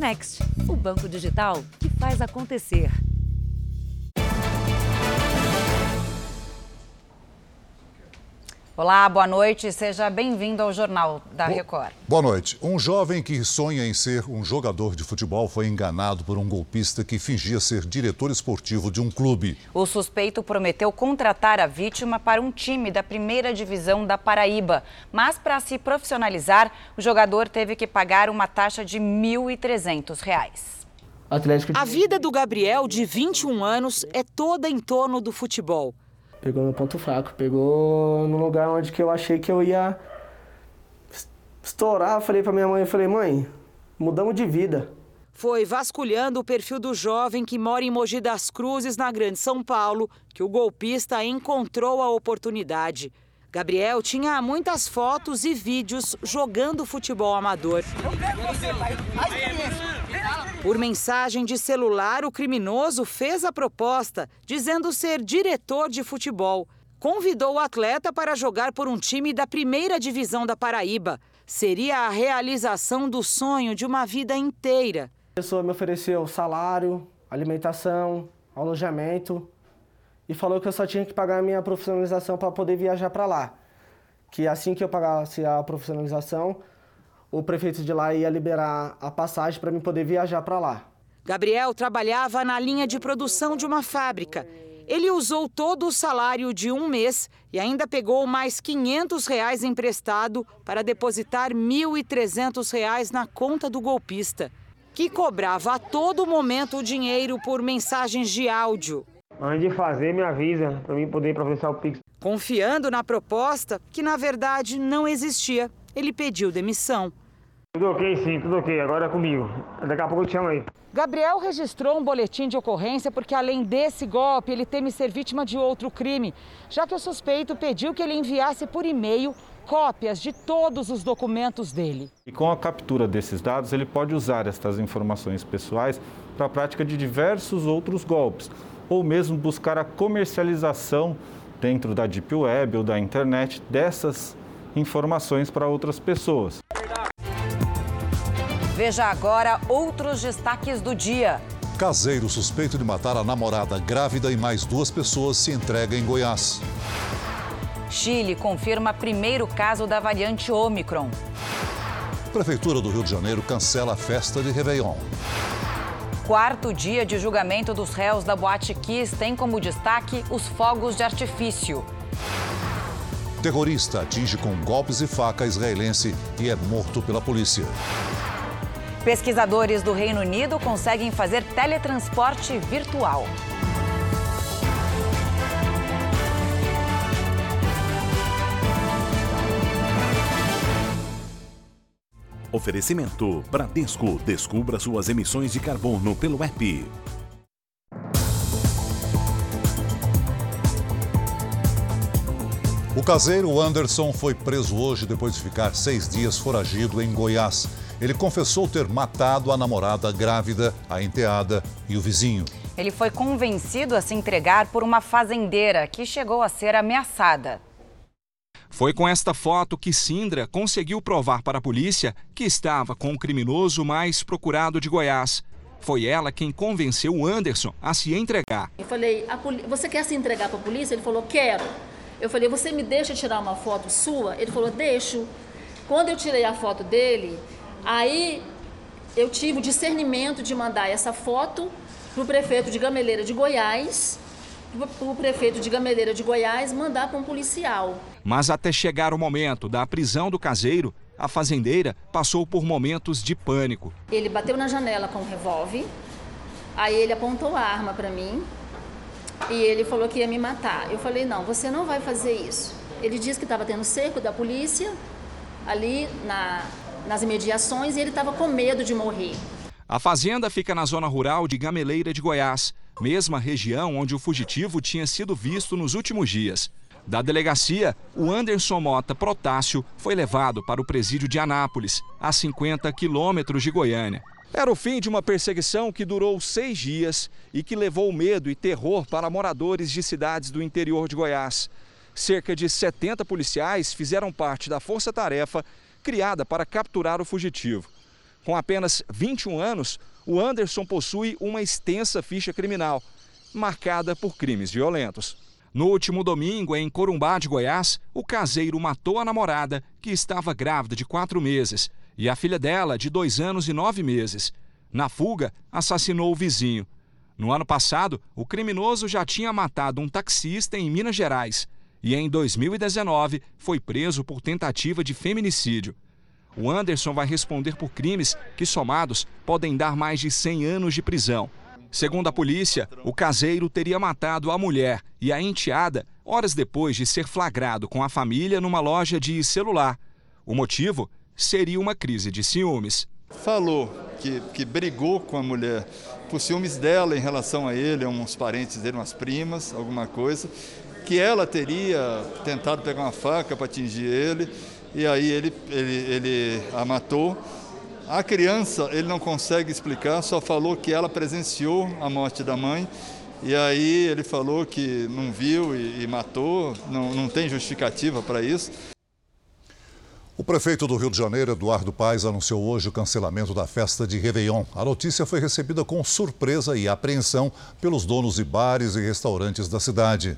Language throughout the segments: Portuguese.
Next, o banco digital que faz acontecer. Olá, boa noite. Seja bem-vindo ao Jornal da Record. Boa noite. Um jovem que sonha em ser um jogador de futebol foi enganado por um golpista que fingia ser diretor esportivo de um clube. O suspeito prometeu contratar a vítima para um time da primeira divisão da Paraíba. Mas, para se profissionalizar, o jogador teve que pagar uma taxa de R$ 1.300. A vida do Gabriel, de 21 anos, é toda em torno do futebol. Pegou no ponto fraco, pegou no lugar onde que eu achei que eu ia estourar. Eu falei pra minha mãe, eu falei, mãe, mudamos de vida. Foi vasculhando o perfil do jovem que mora em Mogi das Cruzes, na Grande São Paulo, que o golpista encontrou a oportunidade. Gabriel tinha muitas fotos e vídeos jogando futebol amador. Por mensagem de celular, o criminoso fez a proposta, dizendo ser diretor de futebol. Convidou o atleta para jogar por um time da primeira divisão da Paraíba. Seria a realização do sonho de uma vida inteira. A pessoa me ofereceu salário, alimentação, alojamento e falou que eu só tinha que pagar a minha profissionalização para poder viajar para lá. Que assim que eu pagasse a profissionalização, o prefeito de lá ia liberar a passagem para mim poder viajar para lá. Gabriel trabalhava na linha de produção de uma fábrica. Ele usou todo o salário de um mês e ainda pegou mais 500 reais emprestado para depositar 1.300 reais na conta do golpista, que cobrava a todo momento o dinheiro por mensagens de áudio. Antes de fazer, me avisa para mim poder processar o Pix. Confiando na proposta, que na verdade não existia, ele pediu demissão. Tudo ok, sim, tudo ok. Agora é comigo. Daqui a pouco eu te chamo aí. Gabriel registrou um boletim de ocorrência porque, além desse golpe, ele teme ser vítima de outro crime, já que o suspeito pediu que ele enviasse por e-mail cópias de todos os documentos dele. E com a captura desses dados, ele pode usar estas informações pessoais para a prática de diversos outros golpes, ou mesmo buscar a comercialização dentro da Deep Web ou da internet dessas informações para outras pessoas. Veja agora outros destaques do dia. Caseiro suspeito de matar a namorada grávida e mais duas pessoas se entrega em Goiás. Chile confirma primeiro caso da variante Omicron. Prefeitura do Rio de Janeiro cancela a festa de Réveillon. Quarto dia de julgamento dos réus da Boate Kiss tem como destaque os fogos de artifício. Terrorista atinge com golpes e faca israelense e é morto pela polícia. Pesquisadores do Reino Unido conseguem fazer teletransporte virtual. Oferecimento Bradesco. Descubra suas emissões de carbono pelo app. O caseiro Anderson foi preso hoje depois de ficar seis dias foragido em Goiás. Ele confessou ter matado a namorada grávida, a enteada e o vizinho. Ele foi convencido a se entregar por uma fazendeira que chegou a ser ameaçada. Foi com esta foto que Sindra conseguiu provar para a polícia que estava com o criminoso mais procurado de Goiás. Foi ela quem convenceu o Anderson a se entregar. Eu falei, você quer se entregar para a polícia? Ele falou, quero. Eu falei, você me deixa tirar uma foto sua? Ele falou, deixo. Quando eu tirei a foto dele, aí eu tive o discernimento de mandar essa foto para o prefeito de Gameleira de Goiás, para o prefeito de Gameleira de Goiás mandar para um policial. Mas até chegar o momento da prisão do caseiro, a fazendeira passou por momentos de pânico. Ele bateu na janela com um revólver, aí ele apontou a arma para mim e ele falou que ia me matar. Eu falei: não, você não vai fazer isso. Ele disse que estava tendo cerco da polícia ali na, nas imediações e ele estava com medo de morrer. A fazenda fica na zona rural de Gameleira de Goiás, mesma região onde o fugitivo tinha sido visto nos últimos dias. Da delegacia, o Anderson Mota Protássio foi levado para o presídio de Anápolis, a 50 quilômetros de Goiânia. Era o fim de uma perseguição que durou seis dias e que levou medo e terror para moradores de cidades do interior de Goiás. Cerca de 70 policiais fizeram parte da força-tarefa criada para capturar o fugitivo. Com apenas 21 anos, o Anderson possui uma extensa ficha criminal, marcada por crimes violentos. No último domingo, em Corumbá de Goiás, o caseiro matou a namorada, que estava grávida de quatro meses, e a filha dela, de dois anos e nove meses. Na fuga, assassinou o vizinho. No ano passado, o criminoso já tinha matado um taxista em Minas Gerais e, em 2019, foi preso por tentativa de feminicídio. O Anderson vai responder por crimes que, somados, podem dar mais de 100 anos de prisão. Segundo a polícia, o caseiro teria matado a mulher e a enteada horas depois de ser flagrado com a família numa loja de celular. O motivo seria uma crise de ciúmes. Falou que, que brigou com a mulher por ciúmes dela em relação a ele, a uns parentes dele, umas primas, alguma coisa, que ela teria tentado pegar uma faca para atingir ele, e aí ele, ele, ele a matou a criança, ele não consegue explicar, só falou que ela presenciou a morte da mãe. E aí ele falou que não viu e, e matou, não, não tem justificativa para isso. O prefeito do Rio de Janeiro, Eduardo Paes, anunciou hoje o cancelamento da festa de Réveillon. A notícia foi recebida com surpresa e apreensão pelos donos de bares e restaurantes da cidade.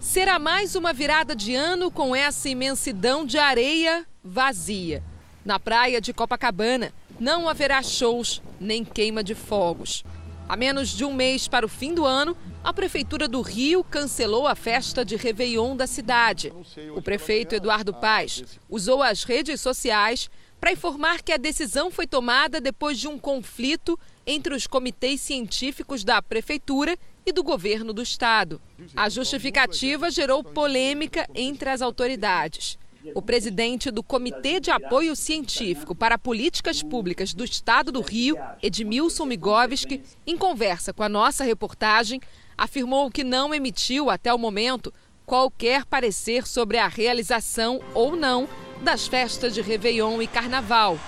Será mais uma virada de ano com essa imensidão de areia vazia. Na praia de Copacabana, não haverá shows nem queima de fogos. A menos de um mês para o fim do ano, a Prefeitura do Rio cancelou a festa de Réveillon da cidade. O prefeito Eduardo Paz usou as redes sociais para informar que a decisão foi tomada depois de um conflito entre os comitês científicos da Prefeitura e do governo do estado. A justificativa gerou polêmica entre as autoridades. O presidente do Comitê de Apoio Científico para Políticas Públicas do Estado do Rio, Edmilson Migovski, em conversa com a nossa reportagem, afirmou que não emitiu até o momento qualquer parecer sobre a realização ou não das festas de Réveillon e Carnaval.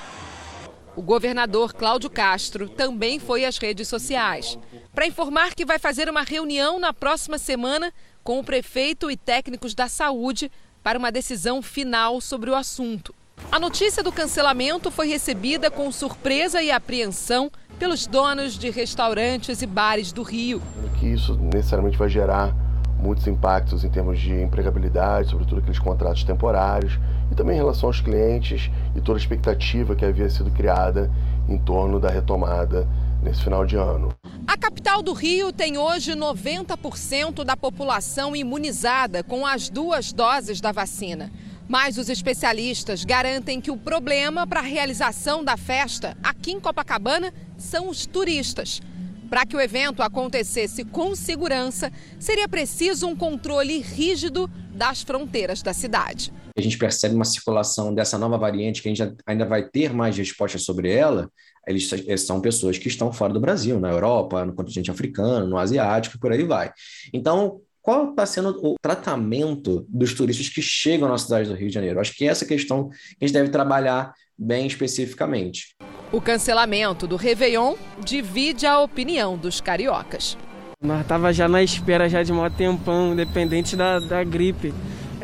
O governador Cláudio Castro também foi às redes sociais para informar que vai fazer uma reunião na próxima semana com o prefeito e técnicos da saúde para uma decisão final sobre o assunto. A notícia do cancelamento foi recebida com surpresa e apreensão pelos donos de restaurantes e bares do Rio. Que isso necessariamente vai gerar muitos impactos em termos de empregabilidade, sobretudo aqueles contratos temporários, e também em relação aos clientes e toda a expectativa que havia sido criada em torno da retomada nesse final de ano. A capital do Rio tem hoje 90% da população imunizada com as duas doses da vacina. Mas os especialistas garantem que o problema para a realização da festa aqui em Copacabana são os turistas. Para que o evento acontecesse com segurança, seria preciso um controle rígido das fronteiras da cidade. A gente percebe uma circulação dessa nova variante que a gente ainda vai ter mais respostas sobre ela, eles são pessoas que estão fora do Brasil, na Europa, no continente africano, no asiático, por aí vai. Então, qual está sendo o tratamento dos turistas que chegam na cidade do Rio de Janeiro? Acho que essa questão que a gente deve trabalhar bem especificamente. O cancelamento do Réveillon divide a opinião dos cariocas. Nós estava já na espera já de um tempão, independente da, da gripe.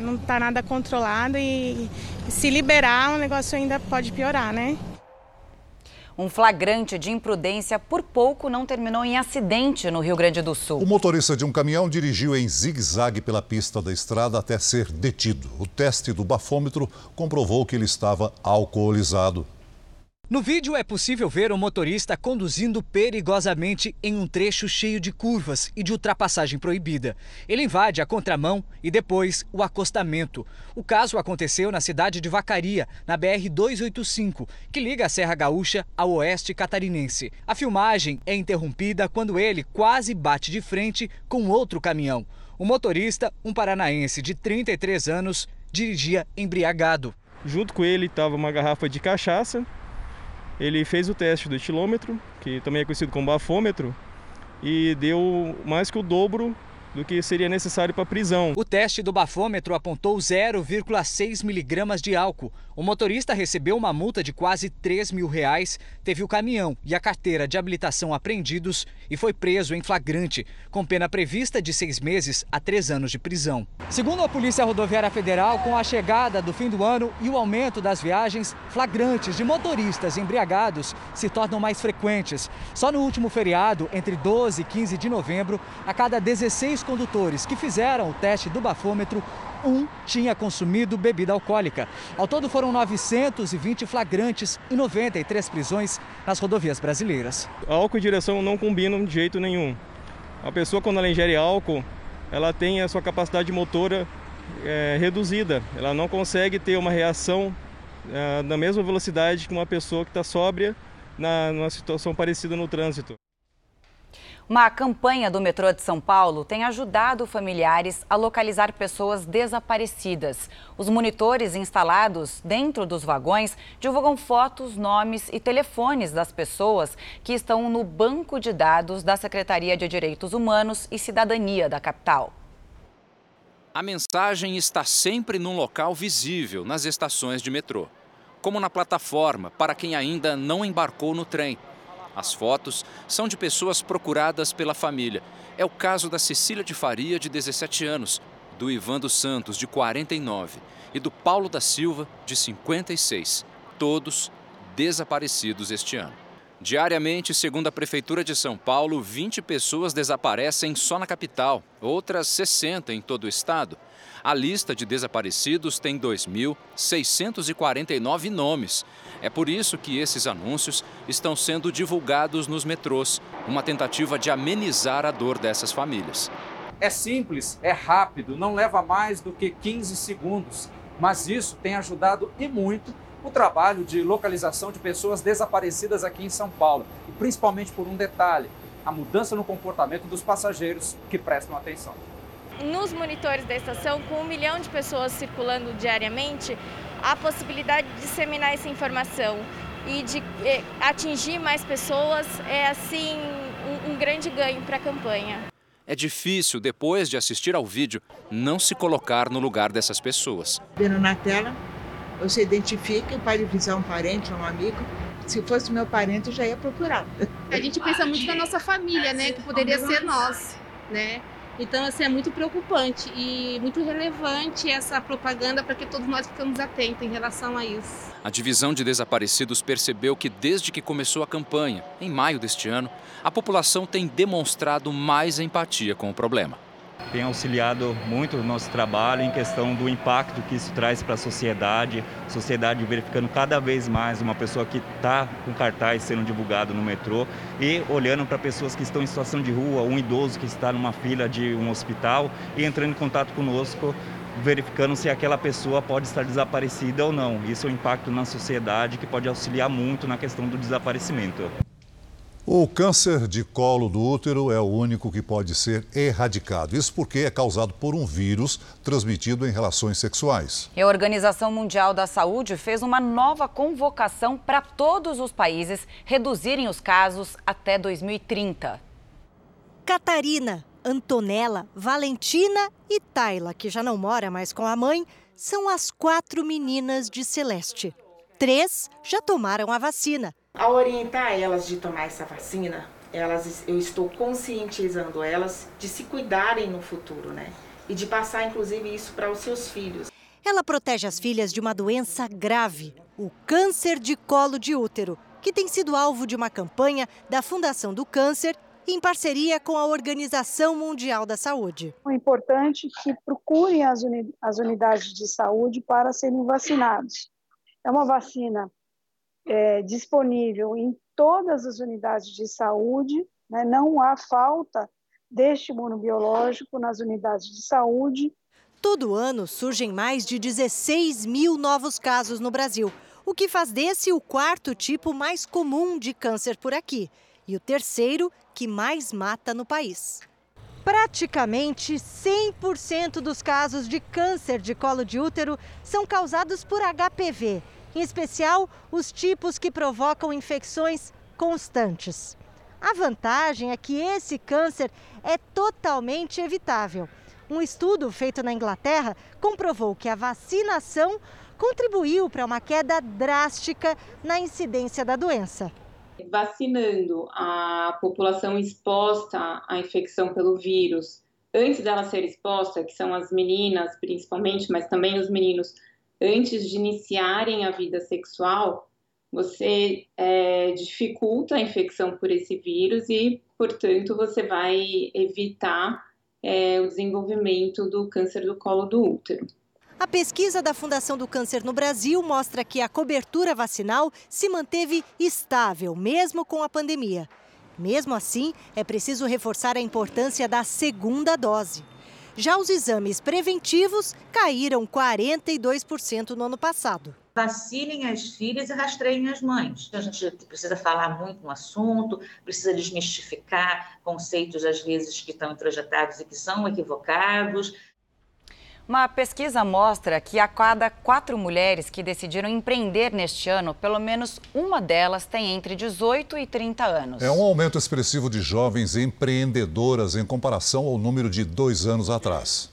Não está nada controlado e se liberar o negócio ainda pode piorar, né? Um flagrante de imprudência por pouco não terminou em acidente no Rio Grande do Sul. O motorista de um caminhão dirigiu em zigue-zague pela pista da estrada até ser detido. O teste do bafômetro comprovou que ele estava alcoolizado. No vídeo é possível ver o motorista conduzindo perigosamente em um trecho cheio de curvas e de ultrapassagem proibida. Ele invade a contramão e depois o acostamento. O caso aconteceu na cidade de Vacaria, na BR-285, que liga a Serra Gaúcha ao oeste catarinense. A filmagem é interrompida quando ele quase bate de frente com outro caminhão. O motorista, um paranaense de 33 anos, dirigia embriagado. Junto com ele estava uma garrafa de cachaça ele fez o teste do etilômetro, que também é conhecido como bafômetro, e deu mais que o dobro do que seria necessário para prisão. O teste do bafômetro apontou 0,6 miligramas de álcool. O motorista recebeu uma multa de quase 3 mil reais, teve o caminhão e a carteira de habilitação apreendidos e foi preso em flagrante, com pena prevista de seis meses a três anos de prisão. Segundo a Polícia Rodoviária Federal, com a chegada do fim do ano e o aumento das viagens, flagrantes de motoristas embriagados se tornam mais frequentes. Só no último feriado, entre 12 e 15 de novembro, a cada 16 condutores que fizeram o teste do bafômetro, um tinha consumido bebida alcoólica. Ao todo foram 920 flagrantes e 93 prisões nas rodovias brasileiras. Álcool e direção não combinam de jeito nenhum. A pessoa quando ela ingere álcool, ela tem a sua capacidade motora é, reduzida. Ela não consegue ter uma reação é, na mesma velocidade que uma pessoa que está sóbria na, numa situação parecida no trânsito. Uma campanha do metrô de São Paulo tem ajudado familiares a localizar pessoas desaparecidas. Os monitores instalados dentro dos vagões divulgam fotos, nomes e telefones das pessoas que estão no banco de dados da Secretaria de Direitos Humanos e Cidadania da capital. A mensagem está sempre num local visível nas estações de metrô, como na plataforma para quem ainda não embarcou no trem as fotos são de pessoas procuradas pela família. É o caso da Cecília de Faria, de 17 anos, do Ivan dos Santos, de 49, e do Paulo da Silva, de 56. Todos desaparecidos este ano. Diariamente, segundo a Prefeitura de São Paulo, 20 pessoas desaparecem só na capital, outras 60 em todo o estado. A lista de desaparecidos tem 2.649 nomes. É por isso que esses anúncios estão sendo divulgados nos metrôs, uma tentativa de amenizar a dor dessas famílias. É simples, é rápido, não leva mais do que 15 segundos, mas isso tem ajudado e muito o trabalho de localização de pessoas desaparecidas aqui em São Paulo, e principalmente por um detalhe: a mudança no comportamento dos passageiros que prestam atenção nos monitores da estação, com um milhão de pessoas circulando diariamente, a possibilidade de disseminar essa informação e de eh, atingir mais pessoas é, assim, um, um grande ganho para a campanha. É difícil, depois de assistir ao vídeo, não se colocar no lugar dessas pessoas. Vendo na tela, você identifica, pode visar um parente, um amigo. Se fosse meu parente, eu já ia procurar. A gente pensa muito na nossa família, né? Que poderia ser nós, né? Então, assim, é muito preocupante e muito relevante essa propaganda para que todos nós ficamos atentos em relação a isso. A divisão de desaparecidos percebeu que desde que começou a campanha, em maio deste ano, a população tem demonstrado mais empatia com o problema tem auxiliado muito o nosso trabalho em questão do impacto que isso traz para a sociedade, sociedade verificando cada vez mais uma pessoa que está com cartaz sendo divulgado no metrô e olhando para pessoas que estão em situação de rua, um idoso que está numa fila de um hospital e entrando em contato conosco verificando se aquela pessoa pode estar desaparecida ou não. Isso é um impacto na sociedade que pode auxiliar muito na questão do desaparecimento. O câncer de colo do útero é o único que pode ser erradicado. Isso porque é causado por um vírus transmitido em relações sexuais. E a Organização Mundial da Saúde fez uma nova convocação para todos os países reduzirem os casos até 2030. Catarina, Antonella, Valentina e Tayla, que já não mora mais com a mãe, são as quatro meninas de Celeste. Três já tomaram a vacina ao orientar elas de tomar essa vacina, elas, eu estou conscientizando elas de se cuidarem no futuro, né? E de passar, inclusive, isso para os seus filhos. Ela protege as filhas de uma doença grave, o câncer de colo de útero, que tem sido alvo de uma campanha da Fundação do Câncer em parceria com a Organização Mundial da Saúde. É importante que procurem as, unidades de saúde para serem vacinados. É uma vacina é, disponível em todas as unidades de saúde, né? não há falta deste imunobiológico nas unidades de saúde. Todo ano surgem mais de 16 mil novos casos no Brasil, o que faz desse o quarto tipo mais comum de câncer por aqui e o terceiro que mais mata no país. Praticamente 100% dos casos de câncer de colo de útero são causados por HPV, em especial os tipos que provocam infecções constantes. A vantagem é que esse câncer é totalmente evitável. Um estudo feito na Inglaterra comprovou que a vacinação contribuiu para uma queda drástica na incidência da doença. Vacinando a população exposta à infecção pelo vírus antes dela ser exposta, que são as meninas principalmente, mas também os meninos, antes de iniciarem a vida sexual, você é, dificulta a infecção por esse vírus e, portanto, você vai evitar é, o desenvolvimento do câncer do colo do útero. A pesquisa da Fundação do Câncer no Brasil mostra que a cobertura vacinal se manteve estável, mesmo com a pandemia. Mesmo assim, é preciso reforçar a importância da segunda dose. Já os exames preventivos caíram 42% no ano passado. Vacinem as filhas e rastreiem as mães. A gente precisa falar muito no assunto, precisa desmistificar conceitos, às vezes, que estão introjetados e que são equivocados. Uma pesquisa mostra que a cada quatro mulheres que decidiram empreender neste ano, pelo menos uma delas tem entre 18 e 30 anos. É um aumento expressivo de jovens empreendedoras em comparação ao número de dois anos atrás.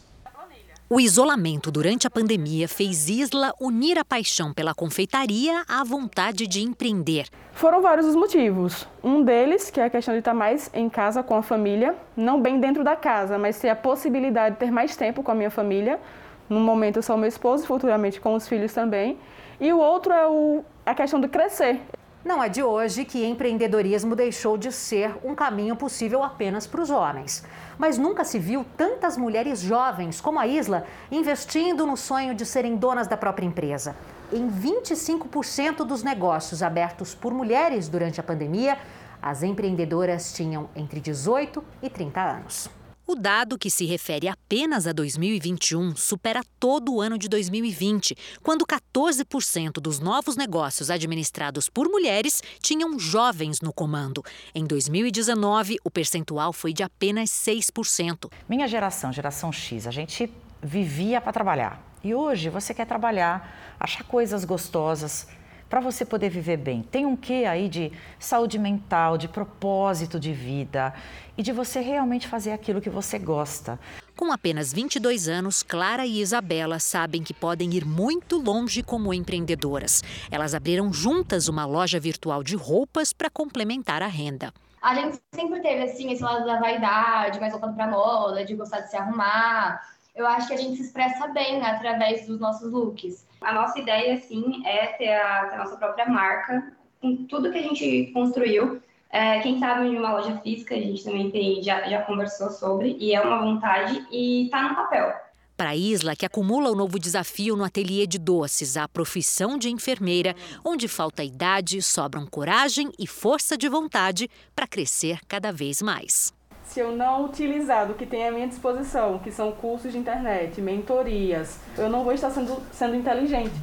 O isolamento durante a pandemia fez Isla unir a paixão pela confeitaria à vontade de empreender. Foram vários os motivos. Um deles, que é a questão de estar mais em casa com a família, não bem dentro da casa, mas ter a possibilidade de ter mais tempo com a minha família. No momento eu sou meu esposo, futuramente com os filhos também. E o outro é o, a questão de crescer. Não é de hoje que empreendedorismo deixou de ser um caminho possível apenas para os homens. Mas nunca se viu tantas mulheres jovens como a Isla investindo no sonho de serem donas da própria empresa. Em 25% dos negócios abertos por mulheres durante a pandemia, as empreendedoras tinham entre 18 e 30 anos. O dado que se refere apenas a 2021 supera todo o ano de 2020, quando 14% dos novos negócios administrados por mulheres tinham jovens no comando. Em 2019, o percentual foi de apenas 6%. Minha geração, geração X, a gente vivia para trabalhar. E hoje você quer trabalhar, achar coisas gostosas para você poder viver bem. Tem um quê aí de saúde mental, de propósito de vida e de você realmente fazer aquilo que você gosta. Com apenas 22 anos, Clara e Isabela sabem que podem ir muito longe como empreendedoras. Elas abriram juntas uma loja virtual de roupas para complementar a renda. A gente sempre teve assim esse lado da vaidade, mais voltado para moda, de gostar de se arrumar. Eu acho que a gente se expressa bem através dos nossos looks. A nossa ideia, sim, é ter a, ter a nossa própria marca, com tudo que a gente construiu. É, quem sabe de uma loja física, a gente também tem, já, já conversou sobre, e é uma vontade e está no papel. Para a Isla, que acumula o novo desafio no ateliê de doces, a profissão de enfermeira, onde falta idade, sobram coragem e força de vontade para crescer cada vez mais. Se eu não utilizar do que tem à minha disposição, que são cursos de internet, mentorias, eu não vou estar sendo, sendo inteligente.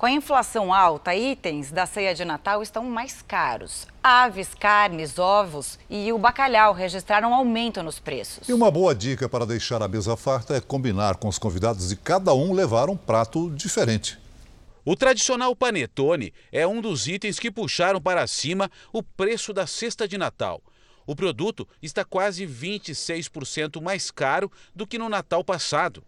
Com a inflação alta, itens da ceia de Natal estão mais caros. Aves, carnes, ovos e o bacalhau registraram aumento nos preços. E uma boa dica para deixar a mesa farta é combinar com os convidados e cada um levar um prato diferente. O tradicional panetone é um dos itens que puxaram para cima o preço da cesta de Natal. O produto está quase 26% mais caro do que no Natal passado.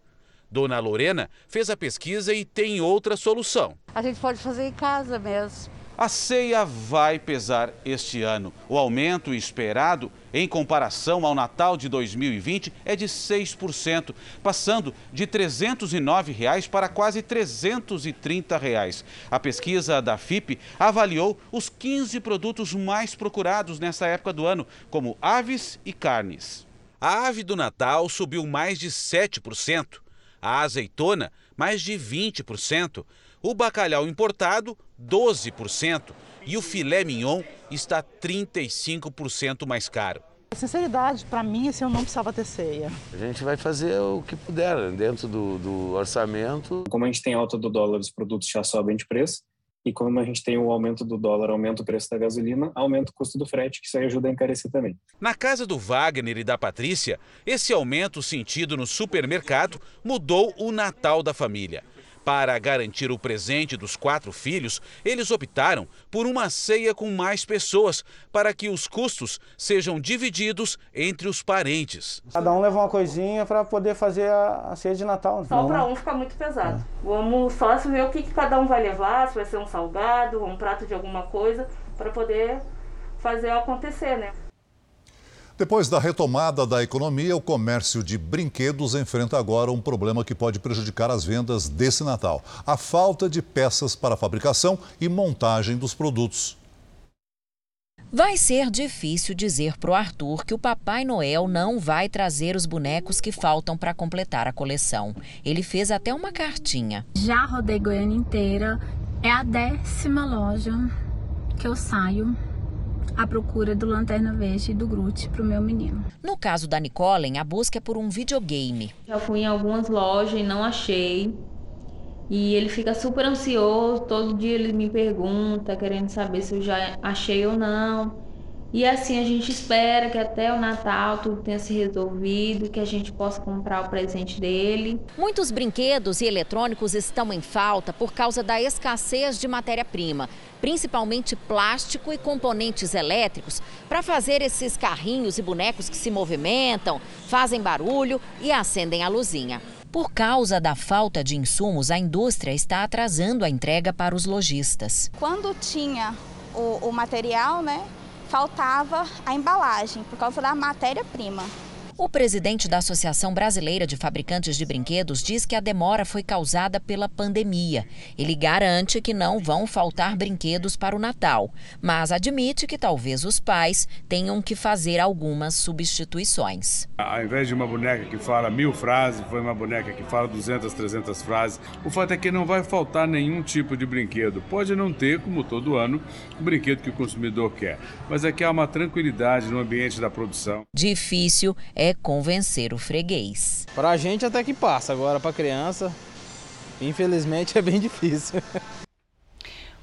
Dona Lorena fez a pesquisa e tem outra solução. A gente pode fazer em casa mesmo. A ceia vai pesar este ano. O aumento esperado em comparação ao Natal de 2020 é de 6%, passando de 309 reais para quase 330 reais. A pesquisa da FIP avaliou os 15 produtos mais procurados nessa época do ano, como aves e carnes. A ave do Natal subiu mais de 7% a azeitona, mais de 20%, o bacalhau importado, 12%, e o filé mignon está 35% mais caro. Sinceridade, para mim, assim, eu não precisava ter ceia. A gente vai fazer o que puder dentro do, do orçamento. Como a gente tem alta do dólar, os produtos já sobem de preço. E como a gente tem o aumento do dólar, aumenta o preço da gasolina, aumenta o custo do frete, que isso aí ajuda a encarecer também. Na casa do Wagner e da Patrícia, esse aumento sentido no supermercado mudou o Natal da família. Para garantir o presente dos quatro filhos, eles optaram por uma ceia com mais pessoas, para que os custos sejam divididos entre os parentes. Cada um leva uma coisinha para poder fazer a, a, ceia de Natal. Só para um fica muito pesado. É. Vamos só ver o que, que cada um vai levar, se vai ser um salgado, um prato de alguma coisa, para poder fazer acontecer, né? Depois da retomada da economia, o comércio de brinquedos enfrenta agora um problema que pode prejudicar as vendas desse Natal: a falta de peças para fabricação e montagem dos produtos. Vai ser difícil dizer para o Arthur que o Papai Noel não vai trazer os bonecos que faltam para completar a coleção. Ele fez até uma cartinha. Já rodei Goiânia inteira. É a décima loja que eu saio à procura do Lanterna Verde e do Groot para o meu menino. No caso da Nicolen, a busca é por um videogame. Já fui em algumas lojas e não achei. E ele fica super ansioso, todo dia ele me pergunta, querendo saber se eu já achei ou não. E assim a gente espera que até o Natal tudo tenha se resolvido, que a gente possa comprar o presente dele. Muitos brinquedos e eletrônicos estão em falta por causa da escassez de matéria-prima, principalmente plástico e componentes elétricos, para fazer esses carrinhos e bonecos que se movimentam, fazem barulho e acendem a luzinha. Por causa da falta de insumos, a indústria está atrasando a entrega para os lojistas. Quando tinha o, o material, né? faltava a embalagem por causa da matéria-prima. O presidente da Associação Brasileira de Fabricantes de Brinquedos diz que a demora foi causada pela pandemia. Ele garante que não vão faltar brinquedos para o Natal, mas admite que talvez os pais tenham que fazer algumas substituições. Ao invés de uma boneca que fala mil frases, foi uma boneca que fala 200, 300 frases. O fato é que não vai faltar nenhum tipo de brinquedo. Pode não ter, como todo ano, o brinquedo que o consumidor quer, mas é que há uma tranquilidade no ambiente da produção. Difícil é é convencer o freguês. Para a gente até que passa, agora para a criança, infelizmente é bem difícil.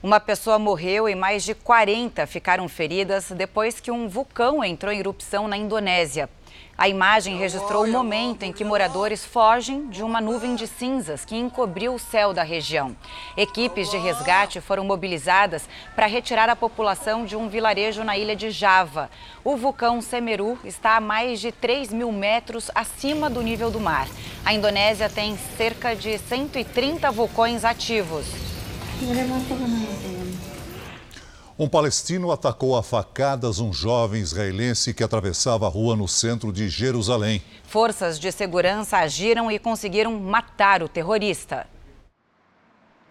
Uma pessoa morreu e mais de 40 ficaram feridas depois que um vulcão entrou em erupção na Indonésia. A imagem registrou o momento em que moradores fogem de uma nuvem de cinzas que encobriu o céu da região. Equipes de resgate foram mobilizadas para retirar a população de um vilarejo na ilha de Java. O vulcão Semeru está a mais de 3 mil metros acima do nível do mar. A Indonésia tem cerca de 130 vulcões ativos. Um palestino atacou a facadas um jovem israelense que atravessava a rua no centro de Jerusalém. Forças de segurança agiram e conseguiram matar o terrorista.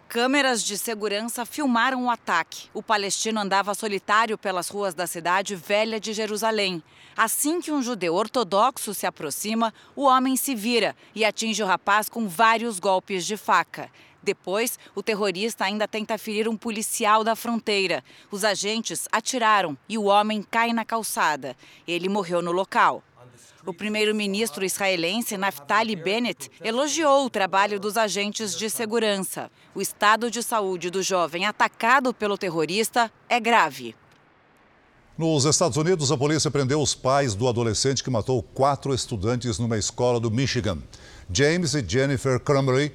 Câmeras de segurança filmaram o ataque. O palestino andava solitário pelas ruas da cidade velha de Jerusalém. Assim que um judeu ortodoxo se aproxima, o homem se vira e atinge o rapaz com vários golpes de faca. Depois, o terrorista ainda tenta ferir um policial da fronteira. Os agentes atiraram e o homem cai na calçada. Ele morreu no local. O primeiro-ministro israelense Naftali Bennett elogiou o trabalho dos agentes de segurança. O estado de saúde do jovem atacado pelo terrorista é grave. Nos Estados Unidos, a polícia prendeu os pais do adolescente que matou quatro estudantes numa escola do Michigan. James e Jennifer Crumley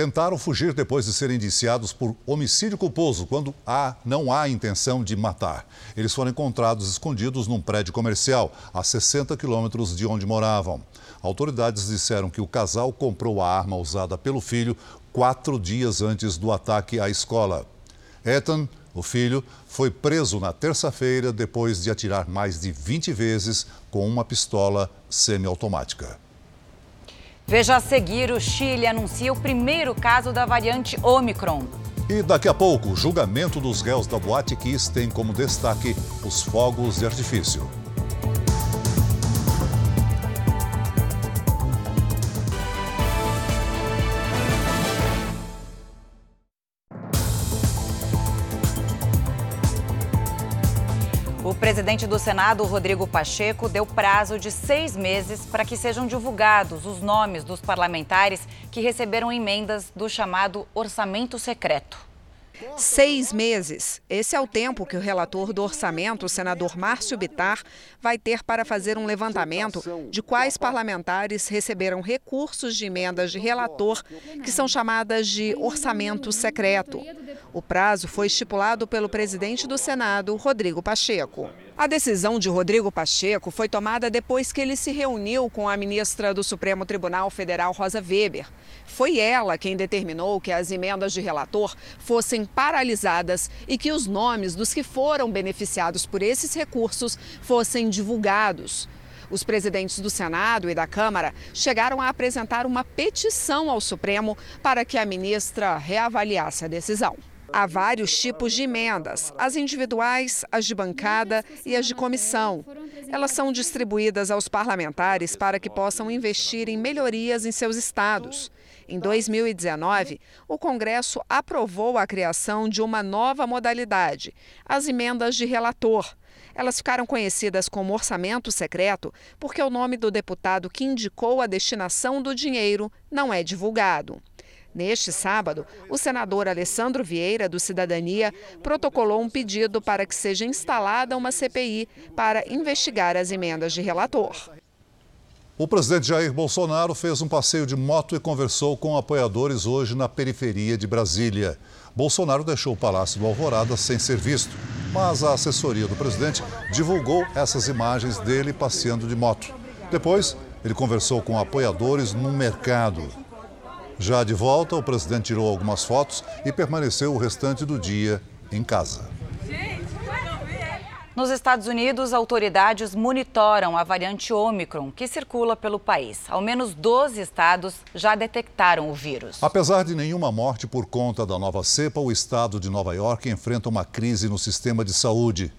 tentaram fugir depois de serem indiciados por homicídio culposo, quando há, não há intenção de matar. Eles foram encontrados escondidos num prédio comercial, a 60 quilômetros de onde moravam. Autoridades disseram que o casal comprou a arma usada pelo filho quatro dias antes do ataque à escola. Ethan, o filho, foi preso na terça-feira depois de atirar mais de 20 vezes com uma pistola semiautomática. Veja a seguir: o Chile anuncia o primeiro caso da variante Omicron. E daqui a pouco, o julgamento dos réus da Boate Kiss tem como destaque os fogos de artifício. Presidente do Senado, Rodrigo Pacheco, deu prazo de seis meses para que sejam divulgados os nomes dos parlamentares que receberam emendas do chamado orçamento secreto. Seis meses. Esse é o tempo que o relator do orçamento, o senador Márcio Bitar, vai ter para fazer um levantamento de quais parlamentares receberam recursos de emendas de relator, que são chamadas de orçamento secreto. O prazo foi estipulado pelo presidente do Senado, Rodrigo Pacheco. A decisão de Rodrigo Pacheco foi tomada depois que ele se reuniu com a ministra do Supremo Tribunal Federal, Rosa Weber. Foi ela quem determinou que as emendas de relator fossem paralisadas e que os nomes dos que foram beneficiados por esses recursos fossem divulgados. Os presidentes do Senado e da Câmara chegaram a apresentar uma petição ao Supremo para que a ministra reavaliasse a decisão. Há vários tipos de emendas: as individuais, as de bancada e as de comissão. Elas são distribuídas aos parlamentares para que possam investir em melhorias em seus estados. Em 2019, o Congresso aprovou a criação de uma nova modalidade, as emendas de relator. Elas ficaram conhecidas como orçamento secreto porque o nome do deputado que indicou a destinação do dinheiro não é divulgado. Neste sábado, o senador Alessandro Vieira, do Cidadania, protocolou um pedido para que seja instalada uma CPI para investigar as emendas de relator. O presidente Jair Bolsonaro fez um passeio de moto e conversou com apoiadores hoje na periferia de Brasília. Bolsonaro deixou o Palácio do Alvorada sem ser visto, mas a assessoria do presidente divulgou essas imagens dele passeando de moto. Depois, ele conversou com apoiadores no mercado. Já de volta, o presidente tirou algumas fotos e permaneceu o restante do dia em casa. Nos Estados Unidos, autoridades monitoram a variante Omicron, que circula pelo país. Ao menos 12 estados já detectaram o vírus. Apesar de nenhuma morte por conta da nova cepa, o estado de Nova York enfrenta uma crise no sistema de saúde.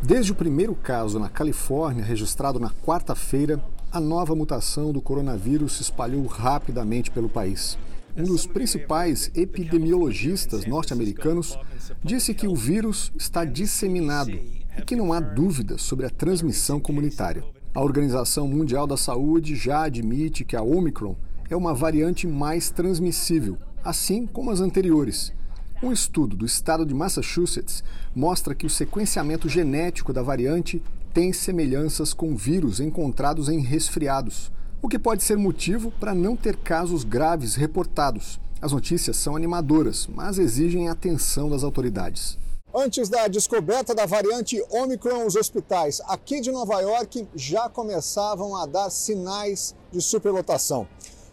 Desde o primeiro caso na Califórnia, registrado na quarta-feira, a nova mutação do coronavírus se espalhou rapidamente pelo país. Um dos principais epidemiologistas norte-americanos disse que o vírus está disseminado e que não há dúvida sobre a transmissão comunitária. A Organização Mundial da Saúde já admite que a Omicron é uma variante mais transmissível, assim como as anteriores. Um estudo do estado de Massachusetts mostra que o sequenciamento genético da variante tem semelhanças com vírus encontrados em resfriados, o que pode ser motivo para não ter casos graves reportados. As notícias são animadoras, mas exigem atenção das autoridades. Antes da descoberta da variante Omicron, os hospitais aqui de Nova York já começavam a dar sinais de superlotação.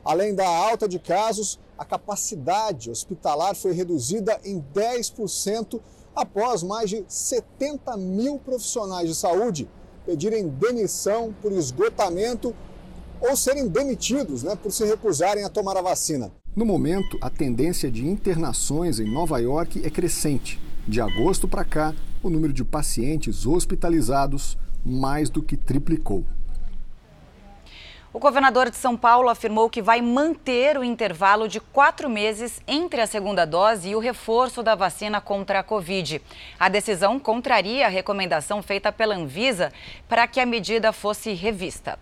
Além da alta de casos, a capacidade hospitalar foi reduzida em 10% após mais de 70 mil profissionais de saúde pedirem demissão por esgotamento ou serem demitidos né, por se recusarem a tomar a vacina. No momento, a tendência de internações em Nova York é crescente. De agosto para cá, o número de pacientes hospitalizados mais do que triplicou. O governador de São Paulo afirmou que vai manter o intervalo de quatro meses entre a segunda dose e o reforço da vacina contra a Covid. A decisão contraria a recomendação feita pela Anvisa para que a medida fosse revista.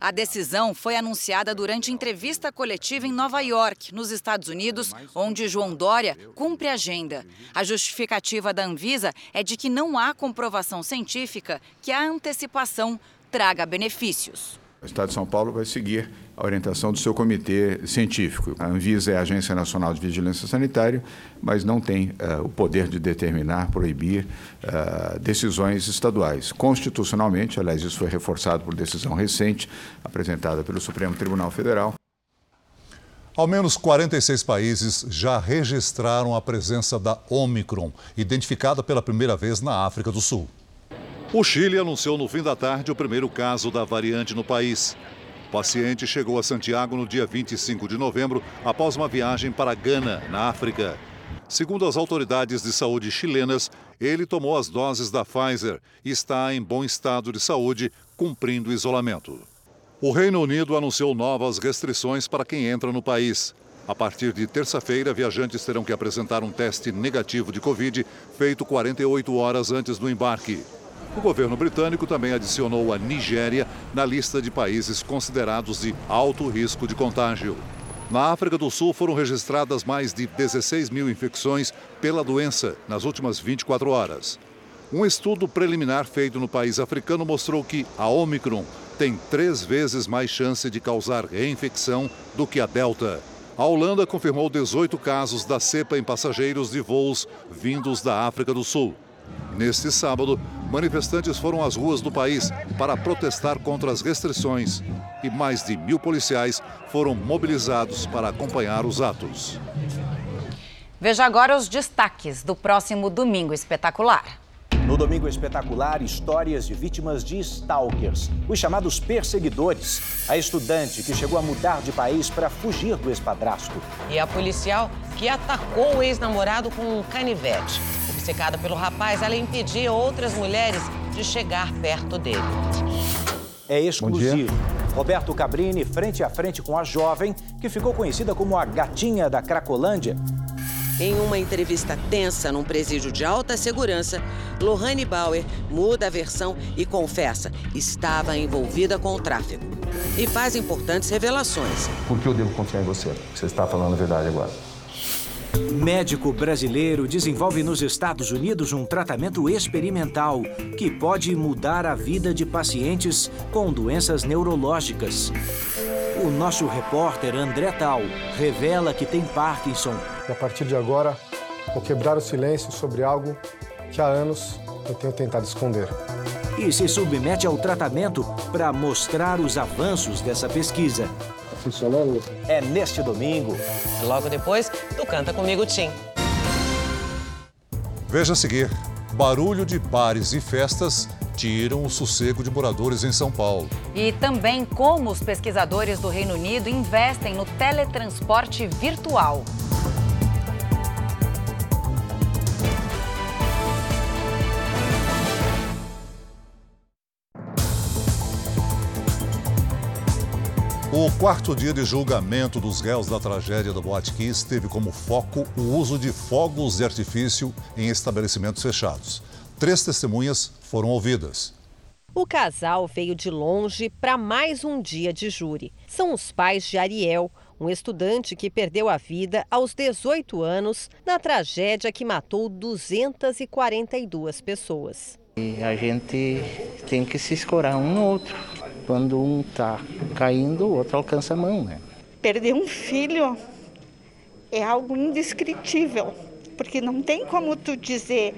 A decisão foi anunciada durante entrevista coletiva em Nova York, nos Estados Unidos, onde João Dória cumpre agenda. A justificativa da Anvisa é de que não há comprovação científica que a antecipação traga benefícios. O Estado de São Paulo vai seguir a orientação do seu comitê científico. A Anvisa é a Agência Nacional de Vigilância Sanitária, mas não tem uh, o poder de determinar, proibir uh, decisões estaduais. Constitucionalmente, aliás, isso foi reforçado por decisão recente apresentada pelo Supremo Tribunal Federal. Ao menos 46 países já registraram a presença da Omicron, identificada pela primeira vez na África do Sul. O Chile anunciou no fim da tarde o primeiro caso da variante no país. O paciente chegou a Santiago no dia 25 de novembro, após uma viagem para Gana, na África. Segundo as autoridades de saúde chilenas, ele tomou as doses da Pfizer e está em bom estado de saúde, cumprindo isolamento. O Reino Unido anunciou novas restrições para quem entra no país. A partir de terça-feira, viajantes terão que apresentar um teste negativo de Covid feito 48 horas antes do embarque. O governo britânico também adicionou a Nigéria na lista de países considerados de alto risco de contágio. Na África do Sul foram registradas mais de 16 mil infecções pela doença nas últimas 24 horas. Um estudo preliminar feito no país africano mostrou que a Omicron tem três vezes mais chance de causar reinfecção do que a Delta. A Holanda confirmou 18 casos da cepa em passageiros de voos vindos da África do Sul. Neste sábado, manifestantes foram às ruas do país para protestar contra as restrições e mais de mil policiais foram mobilizados para acompanhar os atos. Veja agora os destaques do próximo Domingo Espetacular. No Domingo Espetacular, histórias de vítimas de stalkers, os chamados perseguidores. A estudante que chegou a mudar de país para fugir do espadrasto. E a policial que atacou o ex-namorado com um canivete. Obcecada pelo rapaz, ela impedia outras mulheres de chegar perto dele. É exclusivo. Roberto Cabrini frente a frente com a jovem que ficou conhecida como a gatinha da Cracolândia. Em uma entrevista tensa num presídio de alta segurança, Lohane Bauer muda a versão e confessa estava envolvida com o tráfico. E faz importantes revelações. Por que eu devo confiar em você? Você está falando a verdade agora. Médico brasileiro desenvolve nos Estados Unidos um tratamento experimental que pode mudar a vida de pacientes com doenças neurológicas. O nosso repórter André Tal revela que tem Parkinson. E a partir de agora, vou quebrar o silêncio sobre algo que há anos eu tenho tentado esconder. E se submete ao tratamento para mostrar os avanços dessa pesquisa. Funcionando? É neste domingo. Logo depois, tu canta comigo, Tim. Veja a seguir: barulho de bares e festas tiram o sossego de moradores em São Paulo. E também como os pesquisadores do Reino Unido investem no teletransporte virtual. O quarto dia de julgamento dos réus da tragédia da Boate Kiss teve como foco o uso de fogos de artifício em estabelecimentos fechados. Três testemunhas foram ouvidas. O casal veio de longe para mais um dia de júri. São os pais de Ariel, um estudante que perdeu a vida aos 18 anos na tragédia que matou 242 pessoas. E a gente tem que se escorar um no outro. Quando um está caindo, o outro alcança a mão, né? Perder um filho é algo indescritível, porque não tem como tu dizer,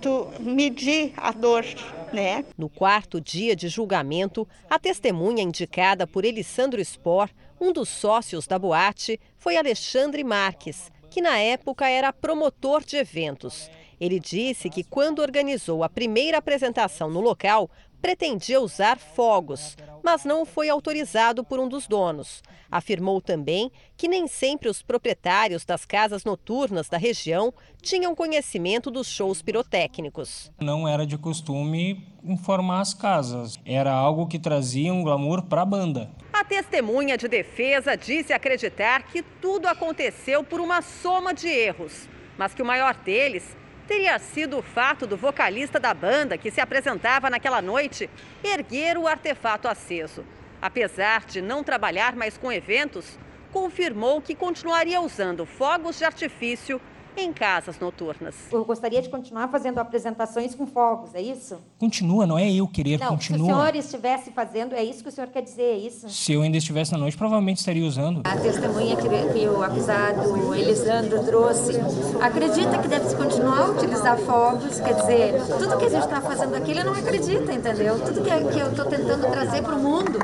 tu medir a dor, né? No quarto dia de julgamento, a testemunha indicada por Elisandro Spor, um dos sócios da boate, foi Alexandre Marques, que na época era promotor de eventos. Ele disse que quando organizou a primeira apresentação no local, pretendia usar fogos, mas não foi autorizado por um dos donos. Afirmou também que nem sempre os proprietários das casas noturnas da região tinham conhecimento dos shows pirotécnicos. Não era de costume informar as casas, era algo que trazia um glamour para a banda. A testemunha de defesa disse acreditar que tudo aconteceu por uma soma de erros, mas que o maior deles teria sido o fato do vocalista da banda que se apresentava naquela noite erguer o artefato aceso. Apesar de não trabalhar mais com eventos, confirmou que continuaria usando fogos de artifício em casas noturnas. Eu gostaria de continuar fazendo apresentações com fogos, é isso? Continua, não é eu querer, não, continua. Se o senhor estivesse fazendo, é isso que o senhor quer dizer, é isso? Se eu ainda estivesse na noite, provavelmente estaria usando. A testemunha que, que o acusado Elisandro trouxe, acredita que deve-se continuar a utilizar fogos, quer dizer, tudo que a gente está fazendo aqui, ele não acredita, entendeu? Tudo que, que eu estou tentando trazer para o mundo,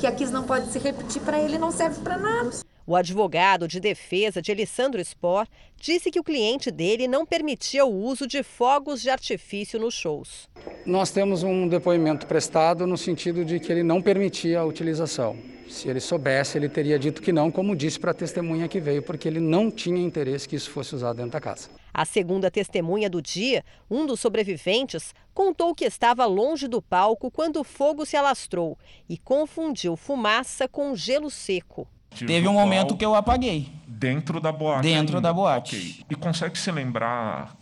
que aqui não pode se repetir, para ele não serve para nada. O advogado de defesa de Alessandro Spor disse que o cliente dele não permitia o uso de fogos de artifício nos shows. Nós temos um depoimento prestado no sentido de que ele não permitia a utilização. Se ele soubesse, ele teria dito que não, como disse para a testemunha que veio, porque ele não tinha interesse que isso fosse usado dentro da casa. A segunda testemunha do dia, um dos sobreviventes, contou que estava longe do palco quando o fogo se alastrou e confundiu fumaça com gelo seco. Teve um momento que eu apaguei. Dentro da boate? Dentro ainda. da boate. Okay. E consegue se lembrar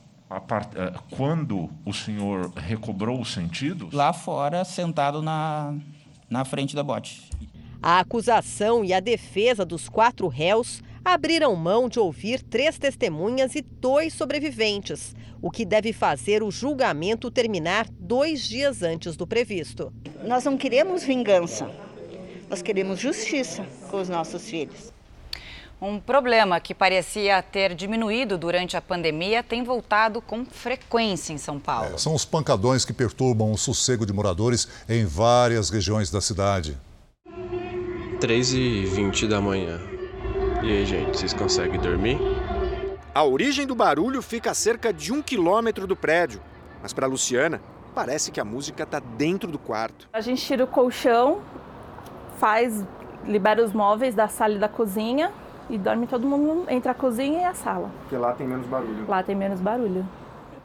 part... quando o senhor recobrou os sentidos? Lá fora, sentado na, na frente da boate. A acusação e a defesa dos quatro réus abriram mão de ouvir três testemunhas e dois sobreviventes, o que deve fazer o julgamento terminar dois dias antes do previsto. Nós não queremos vingança, nós queremos justiça com os nossos filhos. Um problema que parecia ter diminuído durante a pandemia tem voltado com frequência em São Paulo. É, são os pancadões que perturbam o sossego de moradores em várias regiões da cidade. 3h20 da manhã. E aí, gente, vocês conseguem dormir? A origem do barulho fica a cerca de um quilômetro do prédio. Mas para Luciana, parece que a música está dentro do quarto. A gente tira o colchão, faz, libera os móveis da sala e da cozinha e dorme todo mundo entre a cozinha e a sala. Porque lá tem menos barulho. Lá tem menos barulho.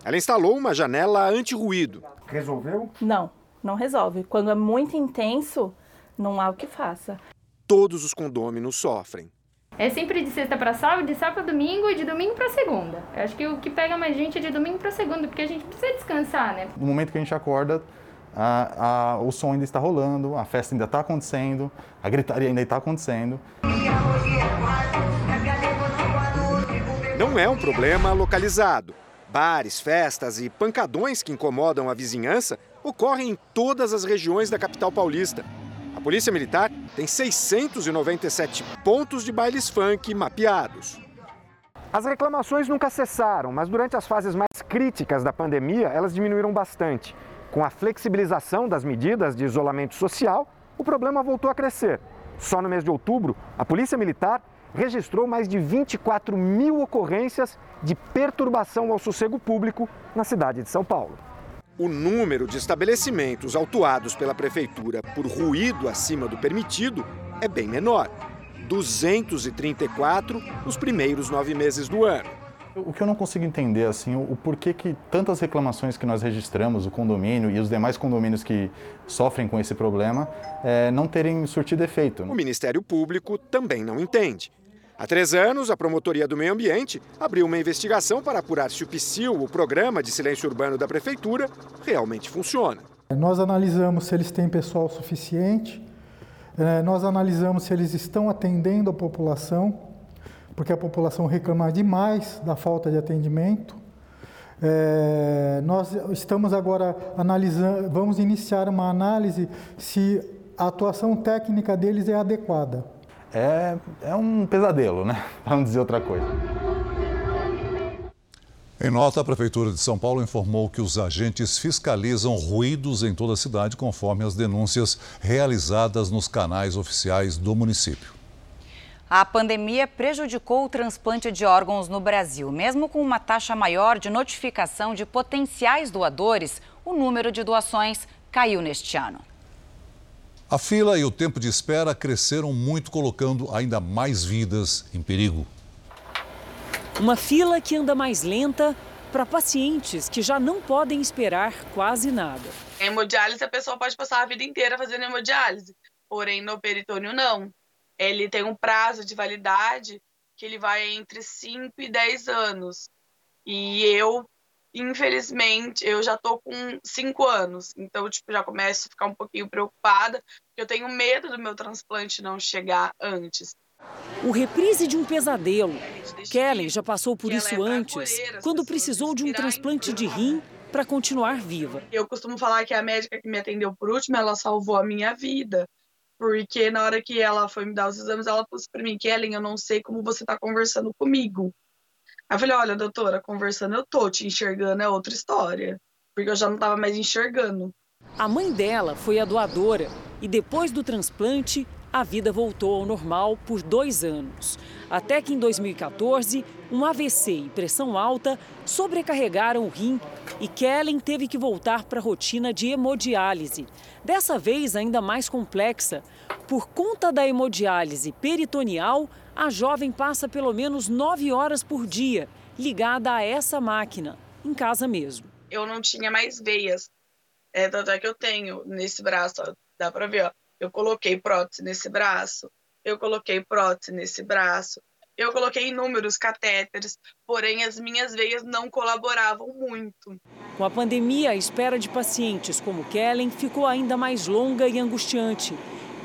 Ela instalou uma janela anti-ruído. Resolveu? Não, não resolve. Quando é muito intenso, não há o que faça. Todos os condôminos sofrem. É sempre de sexta para sábado, de sábado para domingo e de domingo para segunda. Eu acho que o que pega mais gente é de domingo para segunda, porque a gente precisa descansar, né? No momento que a gente acorda, a, a, o som ainda está rolando, a festa ainda está acontecendo, a gritaria ainda está acontecendo. Não é um problema localizado. Bares, festas e pancadões que incomodam a vizinhança ocorrem em todas as regiões da capital paulista. A Polícia Militar tem 697 pontos de bailes funk mapeados. As reclamações nunca cessaram, mas durante as fases mais críticas da pandemia, elas diminuíram bastante. Com a flexibilização das medidas de isolamento social, o problema voltou a crescer. Só no mês de outubro, a Polícia Militar registrou mais de 24 mil ocorrências de perturbação ao sossego público na cidade de São Paulo. O número de estabelecimentos autuados pela prefeitura por ruído acima do permitido é bem menor. 234 nos primeiros nove meses do ano. O que eu não consigo entender, assim, o, porquê que tantas reclamações que nós registramos, o condomínio e os demais condomínios que sofrem com esse problema, é, não terem surtido efeito. O Ministério Público também não entende. Há três anos, a Promotoria do Meio Ambiente abriu uma investigação para apurar se o PSIL, o Programa de Silêncio Urbano da Prefeitura, realmente funciona. Nós analisamos se eles têm pessoal suficiente, é, nós analisamos se eles estão atendendo a população, porque a população reclama demais da falta de atendimento. É, nós estamos agora analisando, vamos iniciar uma análise se a atuação técnica deles é adequada é, é um pesadelo, né? Para não dizer outra coisa. Em nota, a Prefeitura de São Paulo informou que os agentes fiscalizam ruídos em toda a cidade, conforme as denúncias realizadas nos canais oficiais do município. A pandemia prejudicou o transplante de órgãos no Brasil. Mesmo com uma taxa maior de notificação de potenciais doadores, o número de doações caiu neste ano. A fila e o tempo de espera cresceram muito, colocando ainda mais vidas em perigo. Uma fila que anda mais lenta para pacientes que já não podem esperar quase nada. Em hemodiálise, a pessoa pode passar a vida inteira fazendo hemodiálise, porém no peritônio não. Ele tem um prazo de validade que ele vai entre 5 e 10 anos. E eu infelizmente, eu já tô com cinco anos, então, tipo, já começo a ficar um pouquinho preocupada, porque eu tenho medo do meu transplante não chegar antes. O reprise de um pesadelo. Kelly já passou por isso é antes, quando precisou de um transplante de rim para continuar viva. Eu costumo falar que a médica que me atendeu por último, ela salvou a minha vida. Porque na hora que ela foi me dar os exames, ela falou para mim, Kellen, eu não sei como você está conversando comigo. Aí eu falei, olha, doutora, conversando eu tô, te enxergando é outra história. Porque eu já não tava mais enxergando. A mãe dela foi a doadora e depois do transplante, a vida voltou ao normal por dois anos. Até que em 2014, um AVC e pressão alta sobrecarregaram o rim e Kellen teve que voltar para a rotina de hemodiálise. Dessa vez ainda mais complexa. Por conta da hemodiálise peritoneal, a jovem passa pelo menos nove horas por dia ligada a essa máquina, em casa mesmo. Eu não tinha mais veias, é, tanto é que eu tenho nesse braço, ó, dá para ver, ó, eu coloquei prótese nesse braço, eu coloquei prótese nesse braço, eu coloquei inúmeros catéteres, porém as minhas veias não colaboravam muito. Com a pandemia, a espera de pacientes como Kellen ficou ainda mais longa e angustiante.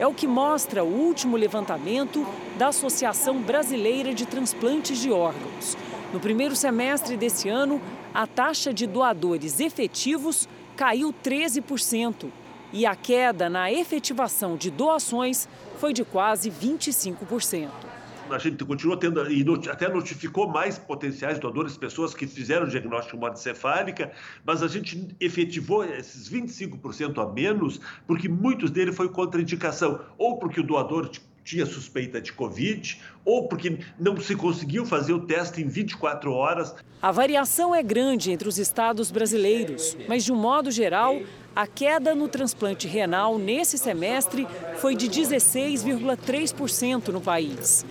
É o que mostra o último levantamento da Associação Brasileira de Transplantes de Órgãos. No primeiro semestre desse ano, a taxa de doadores efetivos caiu 13% e a queda na efetivação de doações foi de quase 25% a gente continua tendo e até notificou mais potenciais doadores, pessoas que fizeram diagnóstico monoencefálica, mas a gente efetivou esses 25% a menos porque muitos deles foi contraindicação, ou porque o doador tinha suspeita de Covid, ou porque não se conseguiu fazer o teste em 24 horas. A variação é grande entre os estados brasileiros, mas de um modo geral, a queda no transplante renal nesse semestre foi de 16,3% no país.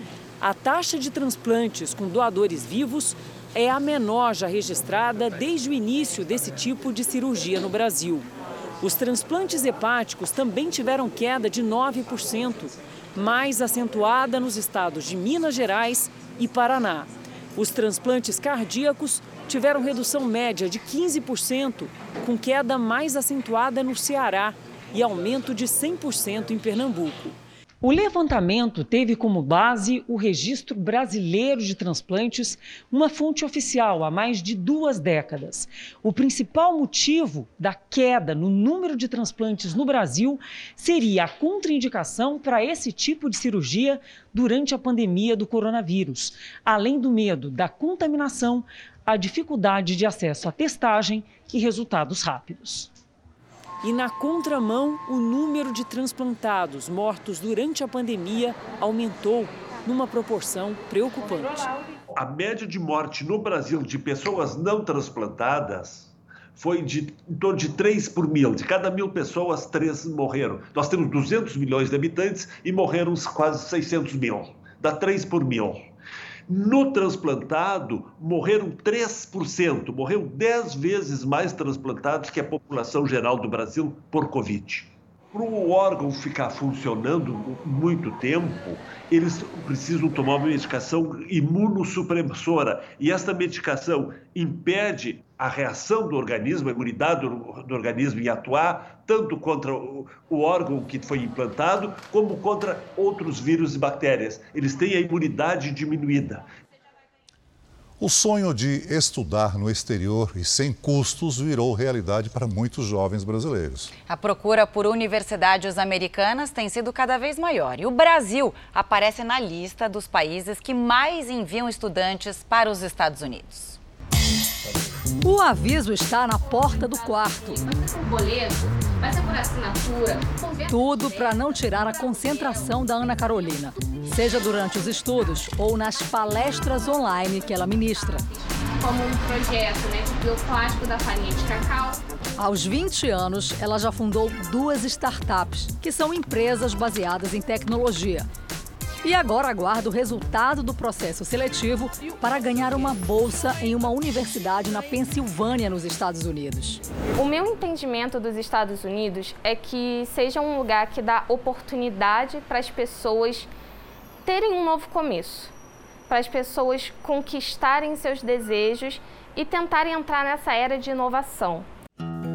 A taxa de transplantes com doadores vivos é a menor já registrada desde o início desse tipo de cirurgia no Brasil. Os transplantes hepáticos também tiveram queda de 9%, mais acentuada nos estados de Minas Gerais e Paraná. Os transplantes cardíacos tiveram redução média de 15%, com queda mais acentuada no Ceará e aumento de 100% em Pernambuco. O levantamento teve como base o Registro Brasileiro de Transplantes, uma fonte oficial há mais de duas décadas. O principal motivo da queda no número de transplantes no Brasil seria a contraindicação para esse tipo de cirurgia durante a pandemia do coronavírus, além do medo da contaminação, a dificuldade de acesso à testagem e resultados rápidos. E na contramão, o número de transplantados mortos durante a pandemia aumentou numa proporção preocupante. A média de morte no Brasil de pessoas não transplantadas foi de em torno de 3 por mil. De cada mil pessoas, 3 morreram. Nós temos 200 milhões de habitantes e morreram quase 600 mil. Dá 3 por mil. No transplantado, morreram 3%, morreram 10 vezes mais transplantados que a população geral do Brasil por Covid. Para o órgão ficar funcionando muito tempo, eles precisam tomar uma medicação imunossupressora. E esta medicação impede a reação do organismo, a imunidade do, do organismo em atuar, tanto contra o, o, órgão que foi implantado, como contra outros vírus e bactérias. Eles têm a imunidade diminuída. O sonho de estudar no exterior e sem custos virou realidade para muitos jovens brasileiros. A procura por universidades americanas tem sido cada vez maior e o Brasil aparece na lista dos países que mais enviam estudantes para os Estados Unidos. O aviso está na porta do quarto. Um boleto, vai ser por assinatura. Tudo para não tirar a concentração da Ana Carolina, seja durante os estudos ou nas palestras online que ela ministra. Como um projeto né, de bioplástico da farinha de cacau. Aos 20 anos, ela já fundou duas startups, que são empresas baseadas em tecnologia e agora aguarda o resultado do processo seletivo para ganhar uma bolsa em uma universidade na Pensilvânia, nos Estados Unidos. O meu entendimento dos Estados Unidos é que seja um lugar que dá oportunidade para as pessoas terem um novo começo, para as pessoas conquistarem seus desejos e tentarem entrar nessa era de inovação.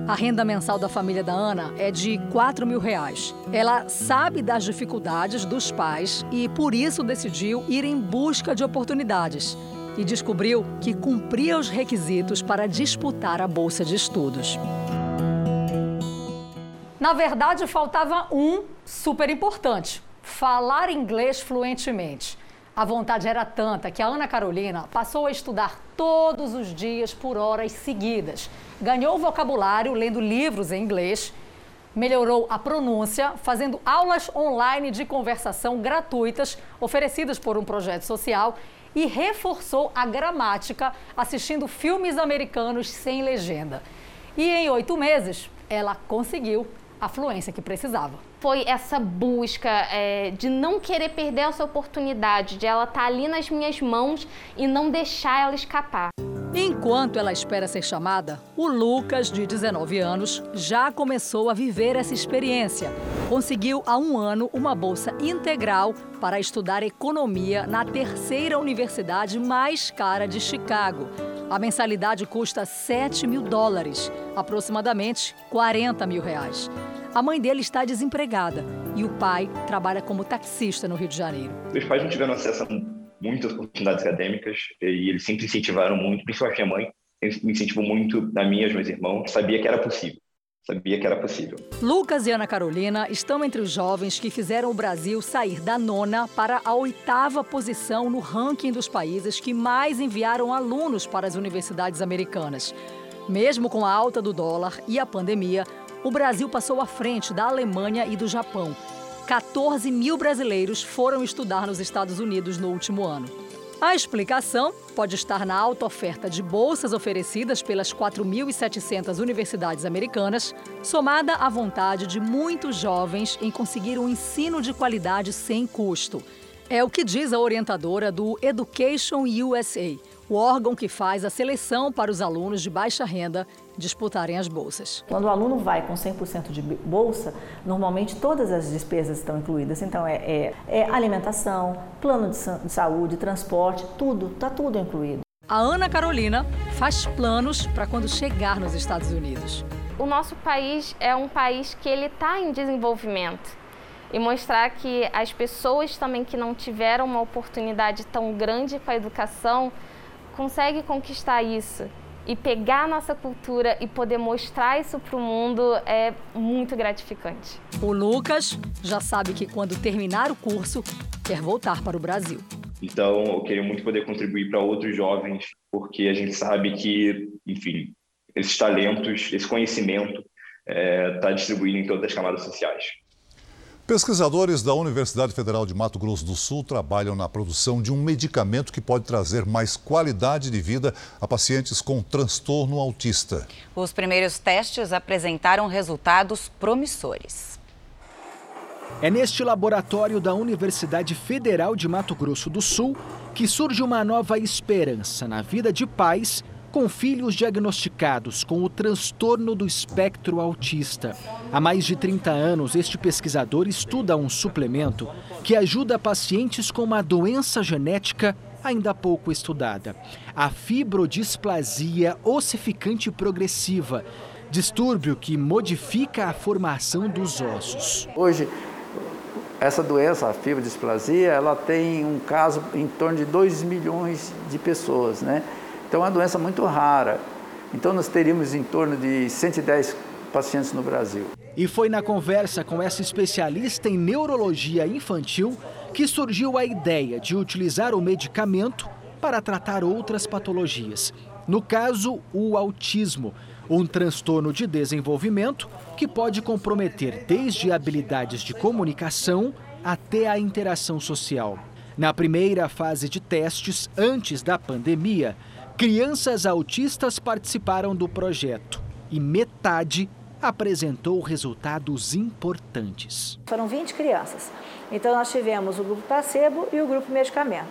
A renda mensal da família da Ana é de 4 mil reais. Ela sabe das dificuldades dos pais e, por isso, decidiu ir em busca de oportunidades. E descobriu que cumpria os requisitos para disputar a bolsa de estudos. Na verdade, faltava um super importante: falar inglês fluentemente. A vontade era tanta que a Ana Carolina passou a estudar todos os dias por horas seguidas. Ganhou vocabulário lendo livros em inglês, melhorou a pronúncia fazendo aulas online de conversação gratuitas oferecidas por um projeto social e reforçou a gramática assistindo filmes americanos sem legenda. E em oito meses, ela conseguiu a fluência que precisava foi essa busca é, de não querer perder essa oportunidade, de ela estar tá ali nas minhas mãos e não deixar ela escapar. Enquanto ela espera ser chamada, o Lucas, de 19 anos, já começou a viver essa experiência. Conseguiu há um ano uma bolsa integral para estudar economia na terceira universidade mais cara de Chicago. A mensalidade custa 7 mil dólares, aproximadamente 40 mil reais. A mãe dele está desempregada e o pai trabalha como taxista no Rio de Janeiro. Meus pais não tiveram acesso a muitas oportunidades acadêmicas e eles sempre incentivaram muito, principalmente a minha mãe, me incentivou muito na minha e meus irmãos, sabia que era possível. Sabia que era possível. Lucas e Ana Carolina estão entre os jovens que fizeram o Brasil sair da nona para a oitava posição no ranking dos países que mais enviaram alunos para as universidades americanas. Mesmo com a alta do dólar e a pandemia, o Brasil passou à frente da Alemanha e do Japão. 14 mil brasileiros foram estudar nos Estados Unidos no último ano. A explicação pode estar na alta oferta de bolsas oferecidas pelas 4.700 universidades americanas, somada à vontade de muitos jovens em conseguir um ensino de qualidade sem custo. É o que diz a orientadora do Education USA, o órgão que faz a seleção para os alunos de baixa renda disputarem as bolsas. Quando o aluno vai com 100% de bolsa, normalmente todas as despesas estão incluídas. Então, é, é, é alimentação, plano de, de saúde, transporte, tudo, está tudo incluído. A Ana Carolina faz planos para quando chegar nos Estados Unidos. O nosso país é um país que ele está em desenvolvimento e mostrar que as pessoas também que não tiveram uma oportunidade tão grande com a educação consegue conquistar isso e pegar a nossa cultura e poder mostrar isso para o mundo é muito gratificante. O Lucas já sabe que quando terminar o curso, quer voltar para o Brasil. Então, eu queria muito poder contribuir para outros jovens, porque a gente sabe que, enfim, esses talentos, esse conhecimento está é, tá distribuído em todas as camadas sociais. Pesquisadores da Universidade Federal de Mato Grosso do Sul trabalham na produção de um medicamento que pode trazer mais qualidade de vida a pacientes com transtorno autista. Os primeiros testes apresentaram resultados promissores. É neste laboratório da Universidade Federal de Mato Grosso do Sul que surge uma nova esperança na vida de pais com filhos diagnosticados com o transtorno do espectro autista. Há mais de 30 anos, este pesquisador estuda um suplemento que ajuda pacientes com uma doença genética ainda pouco estudada, a fibrodisplasia ossificante progressiva, distúrbio que modifica a formação dos ossos. Hoje, essa doença, a fibrodisplasia, ela tem um caso em torno de 2 milhões de pessoas, né? Então é uma doença muito rara. Então nós teríamos em torno de 110 pacientes no Brasil. E foi na conversa com essa especialista em neurologia infantil que surgiu a ideia de utilizar o medicamento para tratar outras patologias. No caso, o autismo, um transtorno de desenvolvimento que pode comprometer desde habilidades de comunicação até a interação social. Na primeira fase de testes, antes da pandemia, Crianças autistas participaram do projeto e metade apresentou resultados importantes. Foram 20 crianças. Então nós tivemos o grupo placebo e o grupo medicamento.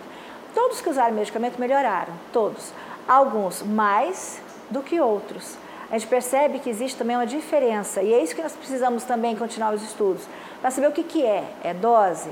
Todos que usaram medicamento melhoraram, todos. Alguns mais do que outros. A gente percebe que existe também uma diferença e é isso que nós precisamos também continuar os estudos para saber o que, que é. É dose?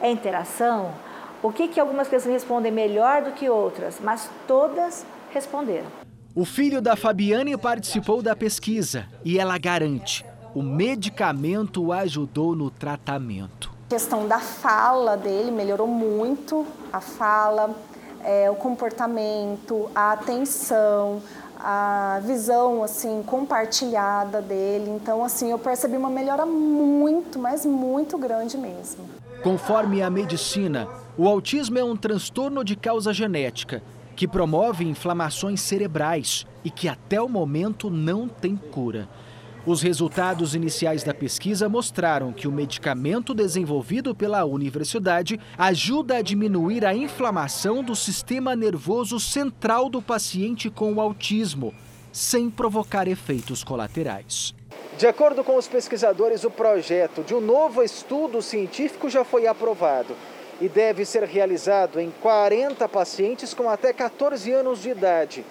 É interação? O que, que algumas pessoas respondem melhor do que outras, mas todas responderam. O filho da Fabiane participou da pesquisa e ela garante: o medicamento ajudou no tratamento. A questão da fala dele melhorou muito, a fala, é, o comportamento, a atenção, a visão assim compartilhada dele. Então assim, eu percebi uma melhora muito, mas muito grande mesmo. Conforme a medicina, o autismo é um transtorno de causa genética que promove inflamações cerebrais e que até o momento não tem cura. Os resultados iniciais da pesquisa mostraram que o medicamento desenvolvido pela universidade ajuda a diminuir a inflamação do sistema nervoso central do paciente com autismo, sem provocar efeitos colaterais. De acordo com os pesquisadores, o projeto de um novo estudo científico já foi aprovado e deve ser realizado em 40 pacientes com até 14 anos de idade,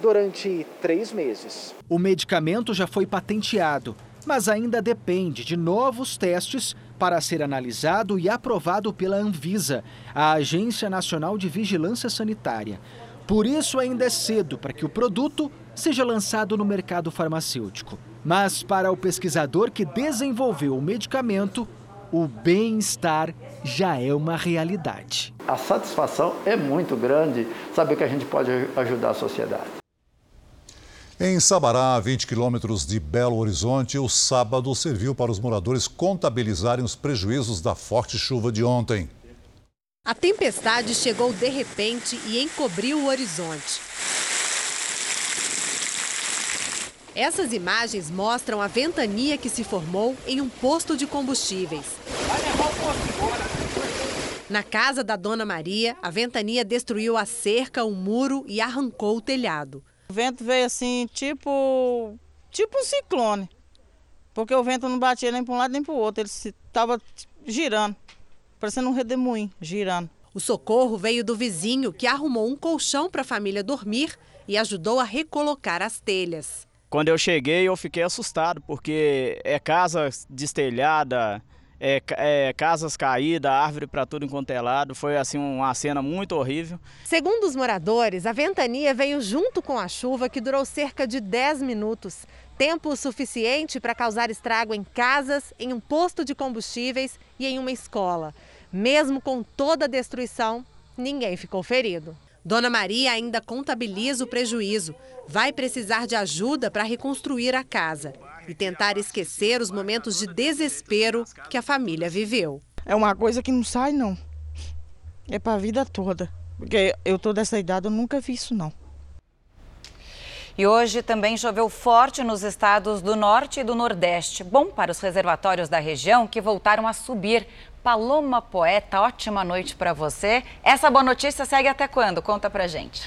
durante três meses. O medicamento já foi patenteado, mas ainda depende de novos testes para ser analisado e aprovado pela Anvisa, a Agência Nacional de Vigilância Sanitária. Por isso, ainda é cedo para que o produto seja lançado no mercado farmacêutico. Mas para o pesquisador que desenvolveu o medicamento, o bem-estar já é uma realidade. A satisfação é muito grande saber que a gente pode ajudar a sociedade. Em Sabará, a 20 quilômetros de Belo Horizonte, o sábado serviu para os moradores contabilizarem os prejuízos da forte chuva de ontem. A tempestade chegou de repente e encobriu o horizonte. Essas imagens mostram a ventania que se formou em um posto de combustíveis. Na casa da Dona Maria, a ventania destruiu a cerca, o muro e arrancou o telhado. O vento veio assim, tipo, tipo um ciclone. Porque o vento não batia nem para um lado nem para o outro, ele estava girando, parecendo um redemoinho, girando. O socorro veio do vizinho que arrumou um colchão para a família dormir e ajudou a recolocar as telhas. Quando eu cheguei, eu fiquei assustado, porque é casa destelhada, é, é, casas caídas, árvore para tudo enquanto é lado. Foi assim uma cena muito horrível. Segundo os moradores, a ventania veio junto com a chuva que durou cerca de 10 minutos. Tempo suficiente para causar estrago em casas, em um posto de combustíveis e em uma escola. Mesmo com toda a destruição, ninguém ficou ferido. Dona Maria ainda contabiliza o prejuízo. Vai precisar de ajuda para reconstruir a casa e tentar esquecer os momentos de desespero que a família viveu. É uma coisa que não sai, não. É para a vida toda. Porque eu tô dessa idade, eu nunca vi isso, não. E hoje também choveu forte nos estados do norte e do nordeste. Bom para os reservatórios da região que voltaram a subir. Paloma Poeta, ótima noite para você. Essa boa notícia segue até quando? Conta pra gente.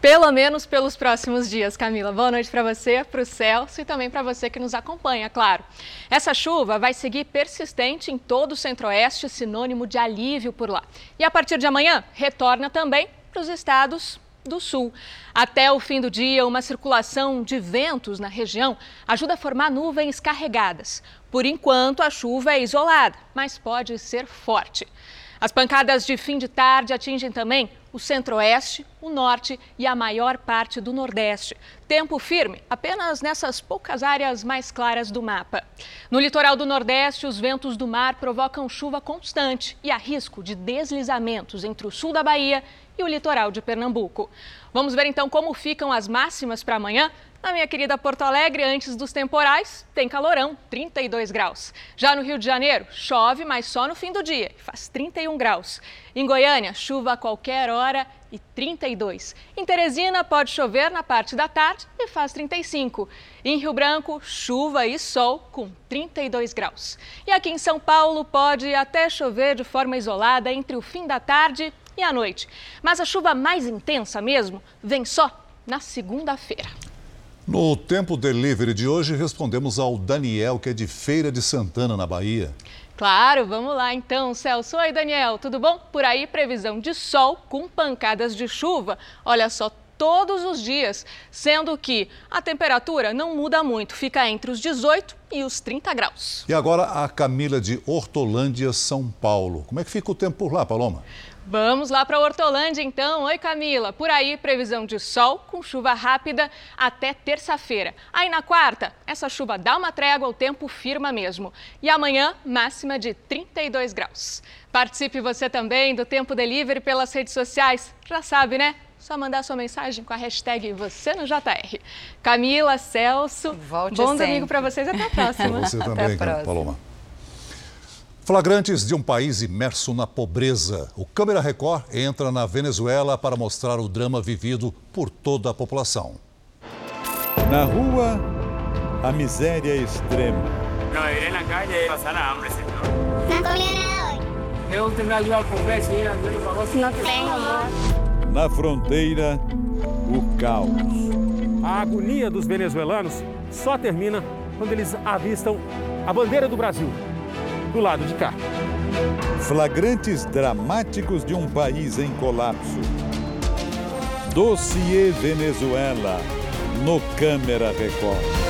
Pelo menos pelos próximos dias, Camila. Boa noite para você, para o Celso e também para você que nos acompanha, claro. Essa chuva vai seguir persistente em todo o centro-oeste, sinônimo de alívio por lá. E a partir de amanhã, retorna também para os estados do sul. Até o fim do dia, uma circulação de ventos na região ajuda a formar nuvens carregadas. Por enquanto, a chuva é isolada, mas pode ser forte. As pancadas de fim de tarde atingem também o centro-oeste, o norte e a maior parte do nordeste. Tempo firme apenas nessas poucas áreas mais claras do mapa. No litoral do nordeste, os ventos do mar provocam chuva constante e há risco de deslizamentos entre o sul da Bahia e o litoral de Pernambuco. Vamos ver então como ficam as máximas para amanhã. Na minha querida Porto Alegre, antes dos temporais, tem calorão, 32 graus. Já no Rio de Janeiro, chove, mas só no fim do dia, faz 31 graus. Em Goiânia, chuva a qualquer hora e 32. Em Teresina, pode chover na parte da tarde e faz 35. Em Rio Branco, chuva e sol com 32 graus. E aqui em São Paulo, pode até chover de forma isolada entre o fim da tarde e a noite. Mas a chuva mais intensa mesmo vem só na segunda-feira. No Tempo Delivery de hoje, respondemos ao Daniel, que é de Feira de Santana, na Bahia. Claro, vamos lá então, Celso. Oi, Daniel, tudo bom? Por aí, previsão de sol com pancadas de chuva. Olha só, todos os dias, sendo que a temperatura não muda muito, fica entre os 18 e os 30 graus. E agora a Camila de Hortolândia, São Paulo. Como é que fica o tempo por lá, Paloma? Vamos lá para Hortolândia então. Oi, Camila. Por aí, previsão de sol com chuva rápida até terça-feira. Aí na quarta, essa chuva dá uma trégua, o tempo firma mesmo. E amanhã, máxima de 32 graus. Participe você também do Tempo Delivery pelas redes sociais. Já sabe, né? Só mandar sua mensagem com a hashtag você no JR. Camila, Celso, Volte bom sempre. domingo para vocês até a próxima. Você até também, a próxima. Paloma. Flagrantes de um país imerso na pobreza. O Câmera Record entra na Venezuela para mostrar o drama vivido por toda a população. Na rua, a miséria é extrema. En la calle hambre, señor. No comía nada hoy. ¿Usted tendrá ayuda a comer, señora? No tengo, amor. Na fronteira, o caos. A agonia dos venezuelanos só termina quando eles avistam a bandeira do Brasil do lado de cá. Flagrantes dramáticos de um país em colapso. Dossiê Venezuela, no Câmera Record.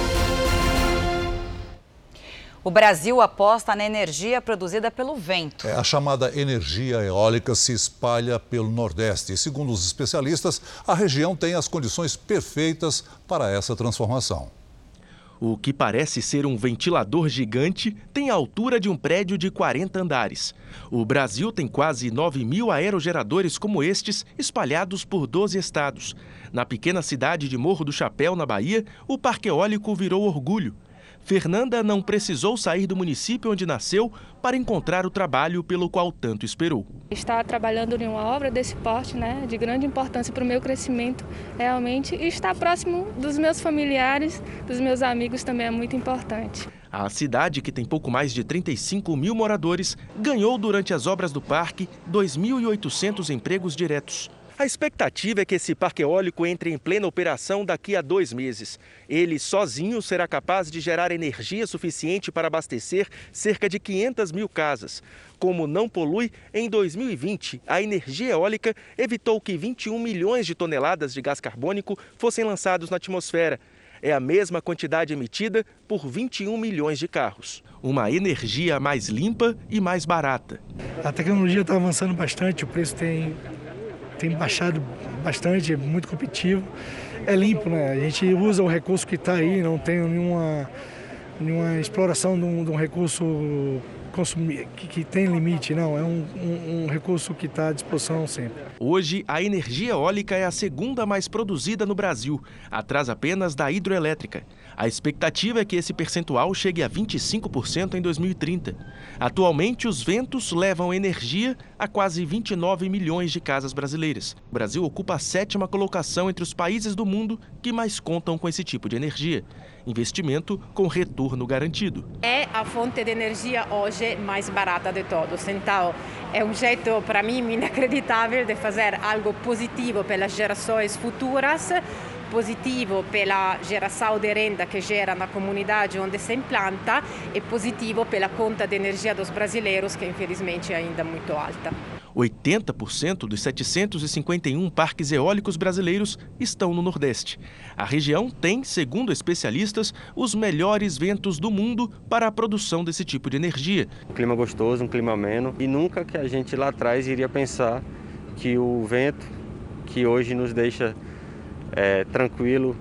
O Brasil aposta na energia produzida pelo vento. É, a chamada energia eólica se espalha pelo Nordeste. E, segundo os especialistas, a região tem as condições perfeitas para essa transformação. O que parece ser um ventilador gigante tem a altura de um prédio de 40 andares. O Brasil tem quase 9 mil aerogeradores como estes espalhados por 12 estados. Na pequena cidade de Morro do Chapéu, na Bahia, o parque eólico virou orgulho. Fernanda não precisou sair do município onde nasceu para encontrar o trabalho pelo qual tanto esperou. Estar trabalhando em uma obra desse porte, né, de grande importância para o meu crescimento, realmente, e estar próximo dos meus familiares, dos meus amigos também é muito importante. A cidade, que tem pouco mais de 35 mil moradores, ganhou durante as obras do parque 2.800 empregos diretos. A expectativa é que esse parque eólico entre em plena operação daqui a dois meses. Ele sozinho será capaz de gerar energia suficiente para abastecer cerca de 500 mil casas. Como não polui, em 2020, a energia eólica evitou que 21 milhões de toneladas de gás carbônico fossem lançados na atmosfera. É a mesma quantidade emitida por 21 milhões de carros. Uma energia mais limpa e mais barata. A tecnologia está avançando bastante, o preço tem tem baixado bastante, é muito competitivo. É limpo, né? A gente usa o recurso que está aí, não tem nenhuma, nenhuma exploração de um, de um recurso consumir, que, que, tem limite, não. É um, um, um recurso que está à disposição sempre. Hoje, a energia eólica é a segunda mais produzida no Brasil, atrás apenas da hidroelétrica. A expectativa é que esse percentual chegue a 25% em 2030. Atualmente, os ventos levam energia a quase 29 milhões de casas brasileiras. O Brasil ocupa a sétima colocação entre os países do mundo que mais contam com esse tipo de energia. Investimento com retorno garantido. É a fonte de energia hoje mais barata de todos. Então, é um jeito, para mim, inacreditável de fazer algo positivo pelas gerações futuras positivo pela geração de renda que gera na comunidade onde se implanta e positivo pela conta de energia dos brasileiros, que infelizmente é ainda muito alta. 80% dos 751 parques eólicos brasileiros estão no Nordeste. A região tem, segundo especialistas, os melhores ventos do mundo para a produção desse tipo de energia. Um clima gostoso, um clima ameno e nunca que a gente lá atrás iria pensar que o vento que hoje nos deixa é, tranquilo,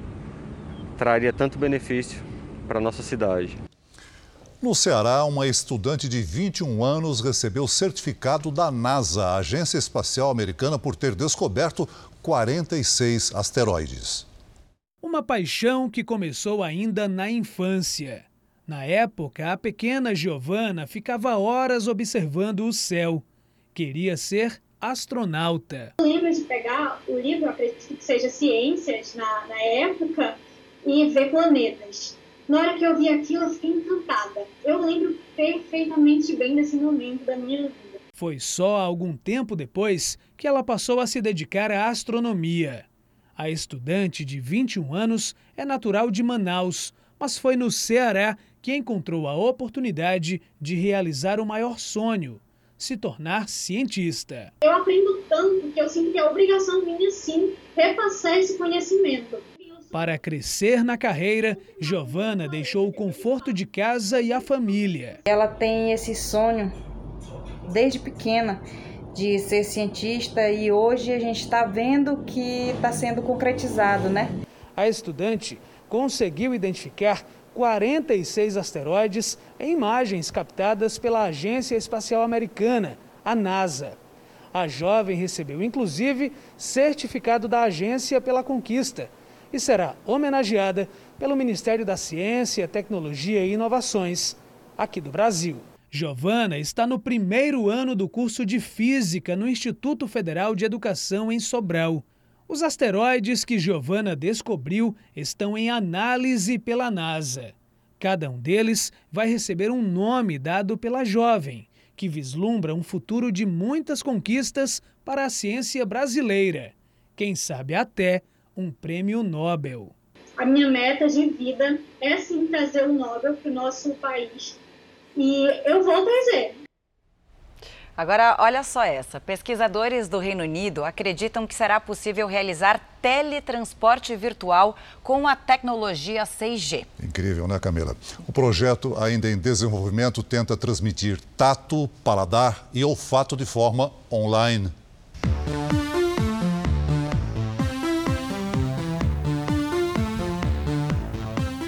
traria tanto benefício para a nossa cidade. No Ceará, uma estudante de 21 anos recebeu certificado da NASA, a Agência Espacial Americana, por ter descoberto 46 asteroides. Uma paixão que começou ainda na infância. Na época, a pequena Giovana ficava horas observando o céu. Queria ser astronauta. Eu lembro de pegar o livro, acredito seja Ciências, na, na época, e ver planetas. Na hora que eu vi aquilo, eu fiquei encantada. Eu lembro perfeitamente bem desse momento da minha vida. Foi só algum tempo depois que ela passou a se dedicar à astronomia. A estudante de 21 anos é natural de Manaus, mas foi no Ceará que encontrou a oportunidade de realizar o maior sonho, se tornar cientista. Eu aprendo tanto que eu sinto que é obrigação minha, sim, repassar esse conhecimento. Para crescer na carreira, Giovana deixou o conforto de casa e a família. Ela tem esse sonho desde pequena de ser cientista e hoje a gente está vendo que está sendo concretizado, né? A estudante conseguiu identificar 46 asteroides em imagens captadas pela Agência Espacial Americana, a NASA. A jovem recebeu inclusive certificado da agência pela conquista e será homenageada pelo Ministério da Ciência, Tecnologia e Inovações, aqui do Brasil. Giovana está no primeiro ano do curso de Física no Instituto Federal de Educação em Sobral. Os asteroides que Giovana descobriu estão em análise pela NASA. Cada um deles vai receber um nome dado pela jovem, que vislumbra um futuro de muitas conquistas para a ciência brasileira. Quem sabe até um prêmio Nobel. A minha meta de vida é sim trazer o Nobel para o nosso país. E eu vou trazer. Agora, olha só essa. Pesquisadores do Reino Unido acreditam que será possível realizar teletransporte virtual com a tecnologia 6G. Incrível, né, Camila? O projeto, ainda em desenvolvimento, tenta transmitir tato, paladar e olfato de forma online.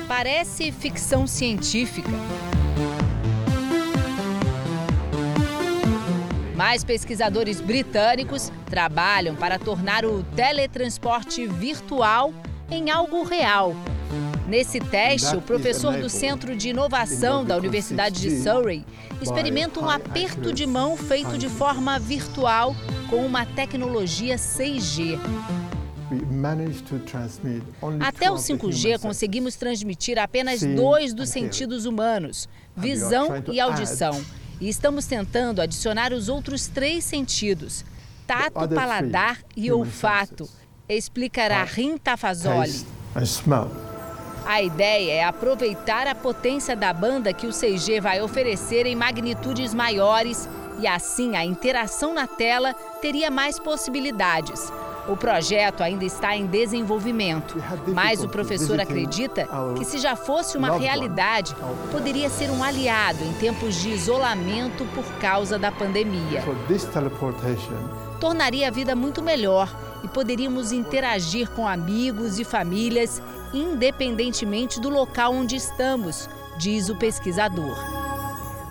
parece ficção científica. Mas pesquisadores britânicos trabalham para tornar o teletransporte virtual em algo real. Nesse teste, o professor do Centro de Inovação da Universidade de Surrey experimenta um aperto de mão feito de forma virtual com uma tecnologia 6G. Até o 5G conseguimos transmitir apenas dois dos sentidos humanos, visão e audição. E estamos tentando adicionar os outros três sentidos: tato, paladar e olfato, explicará Rim Tafazoli. A ideia é aproveitar a potência da banda que o 6G vai oferecer em magnitudes maiores e assim a interação na tela teria mais possibilidades. O projeto ainda está em desenvolvimento, mas o professor acredita que, se já fosse uma realidade, poderia ser um aliado em tempos de isolamento por causa da pandemia. Tornaria a vida muito melhor e poderíamos interagir com amigos e famílias, independentemente do local onde estamos, diz o pesquisador.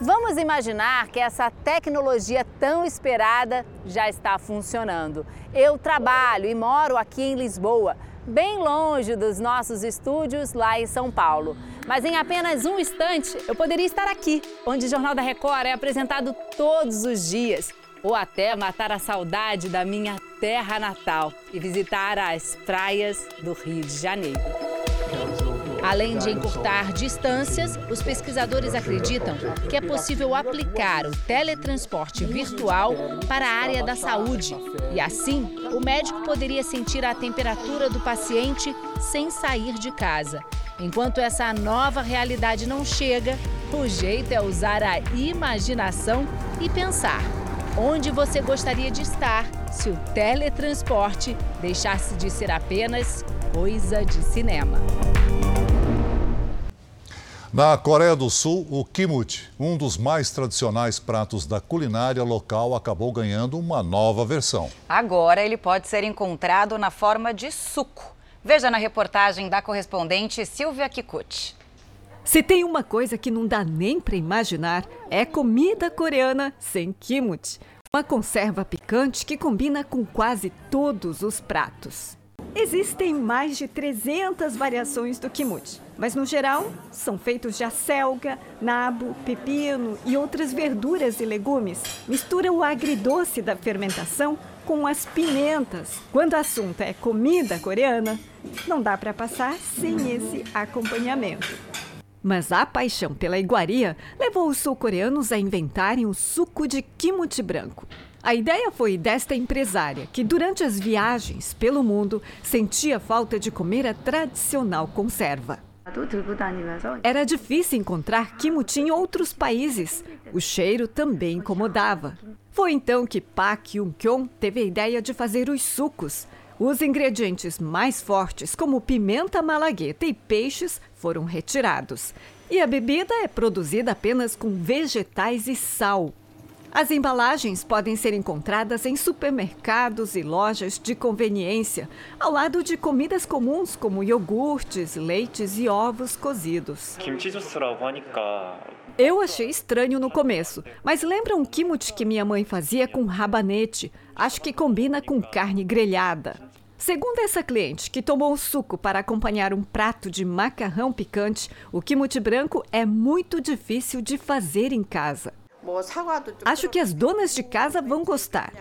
Vamos imaginar que essa tecnologia tão esperada já está funcionando. Eu trabalho e moro aqui em Lisboa, bem longe dos nossos estúdios lá em São Paulo. Mas em apenas um instante eu poderia estar aqui, onde o Jornal da Record é apresentado todos os dias. Ou até matar a saudade da minha terra natal e visitar as praias do Rio de Janeiro. Além de encurtar distâncias, os pesquisadores acreditam que é possível aplicar o teletransporte virtual para a área da saúde. E assim, o médico poderia sentir a temperatura do paciente sem sair de casa. Enquanto essa nova realidade não chega, o jeito é usar a imaginação e pensar onde você gostaria de estar se o teletransporte deixasse de ser apenas coisa de cinema. Na Coreia do Sul, o kimchi, um dos mais tradicionais pratos da culinária local, acabou ganhando uma nova versão. Agora ele pode ser encontrado na forma de suco. Veja na reportagem da correspondente Silvia Kikuchi. Se tem uma coisa que não dá nem para imaginar, é comida coreana sem kimchi. Uma conserva picante que combina com quase todos os pratos. Existem mais de 300 variações do kimchi, mas no geral são feitos de acelga, nabo, pepino e outras verduras e legumes. Mistura o agridoce da fermentação com as pimentas. Quando o assunto é comida coreana, não dá para passar sem esse acompanhamento. Mas a paixão pela iguaria levou os sul-coreanos a inventarem o suco de kimchi branco. A ideia foi desta empresária, que durante as viagens pelo mundo sentia falta de comer a tradicional conserva. Era difícil encontrar kimchi em outros países. O cheiro também incomodava. Foi então que Park Yun-kyung teve a ideia de fazer os sucos. Os ingredientes mais fortes, como pimenta malagueta e peixes, foram retirados. E a bebida é produzida apenas com vegetais e sal. As embalagens podem ser encontradas em supermercados e lojas de conveniência, ao lado de comidas comuns como iogurtes, leites e ovos cozidos. Eu achei estranho no começo, mas lembra um kimchi que minha mãe fazia com rabanete. Acho que combina com carne grelhada. Segundo essa cliente, que tomou o suco para acompanhar um prato de macarrão picante, o kimchi branco é muito difícil de fazer em casa. Acho que as donas de casa vão gostar.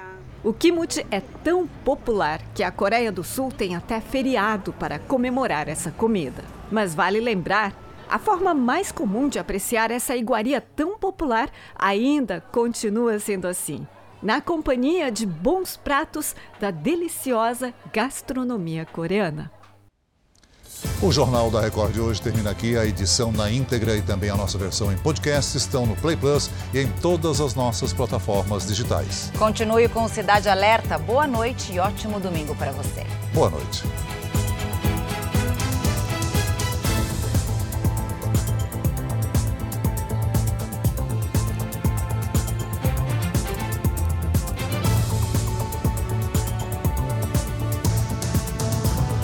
O kimchi é tão popular que a Coreia do Sul tem até feriado para comemorar essa comida. Mas vale lembrar, a forma mais comum de apreciar essa iguaria tão popular ainda continua sendo assim na companhia de bons pratos da deliciosa gastronomia coreana. O Jornal da Record de hoje termina aqui. A edição na íntegra e também a nossa versão em podcast estão no Play Plus e em todas as nossas plataformas digitais. Continue com Cidade Alerta. Boa noite e ótimo domingo para você. Boa noite.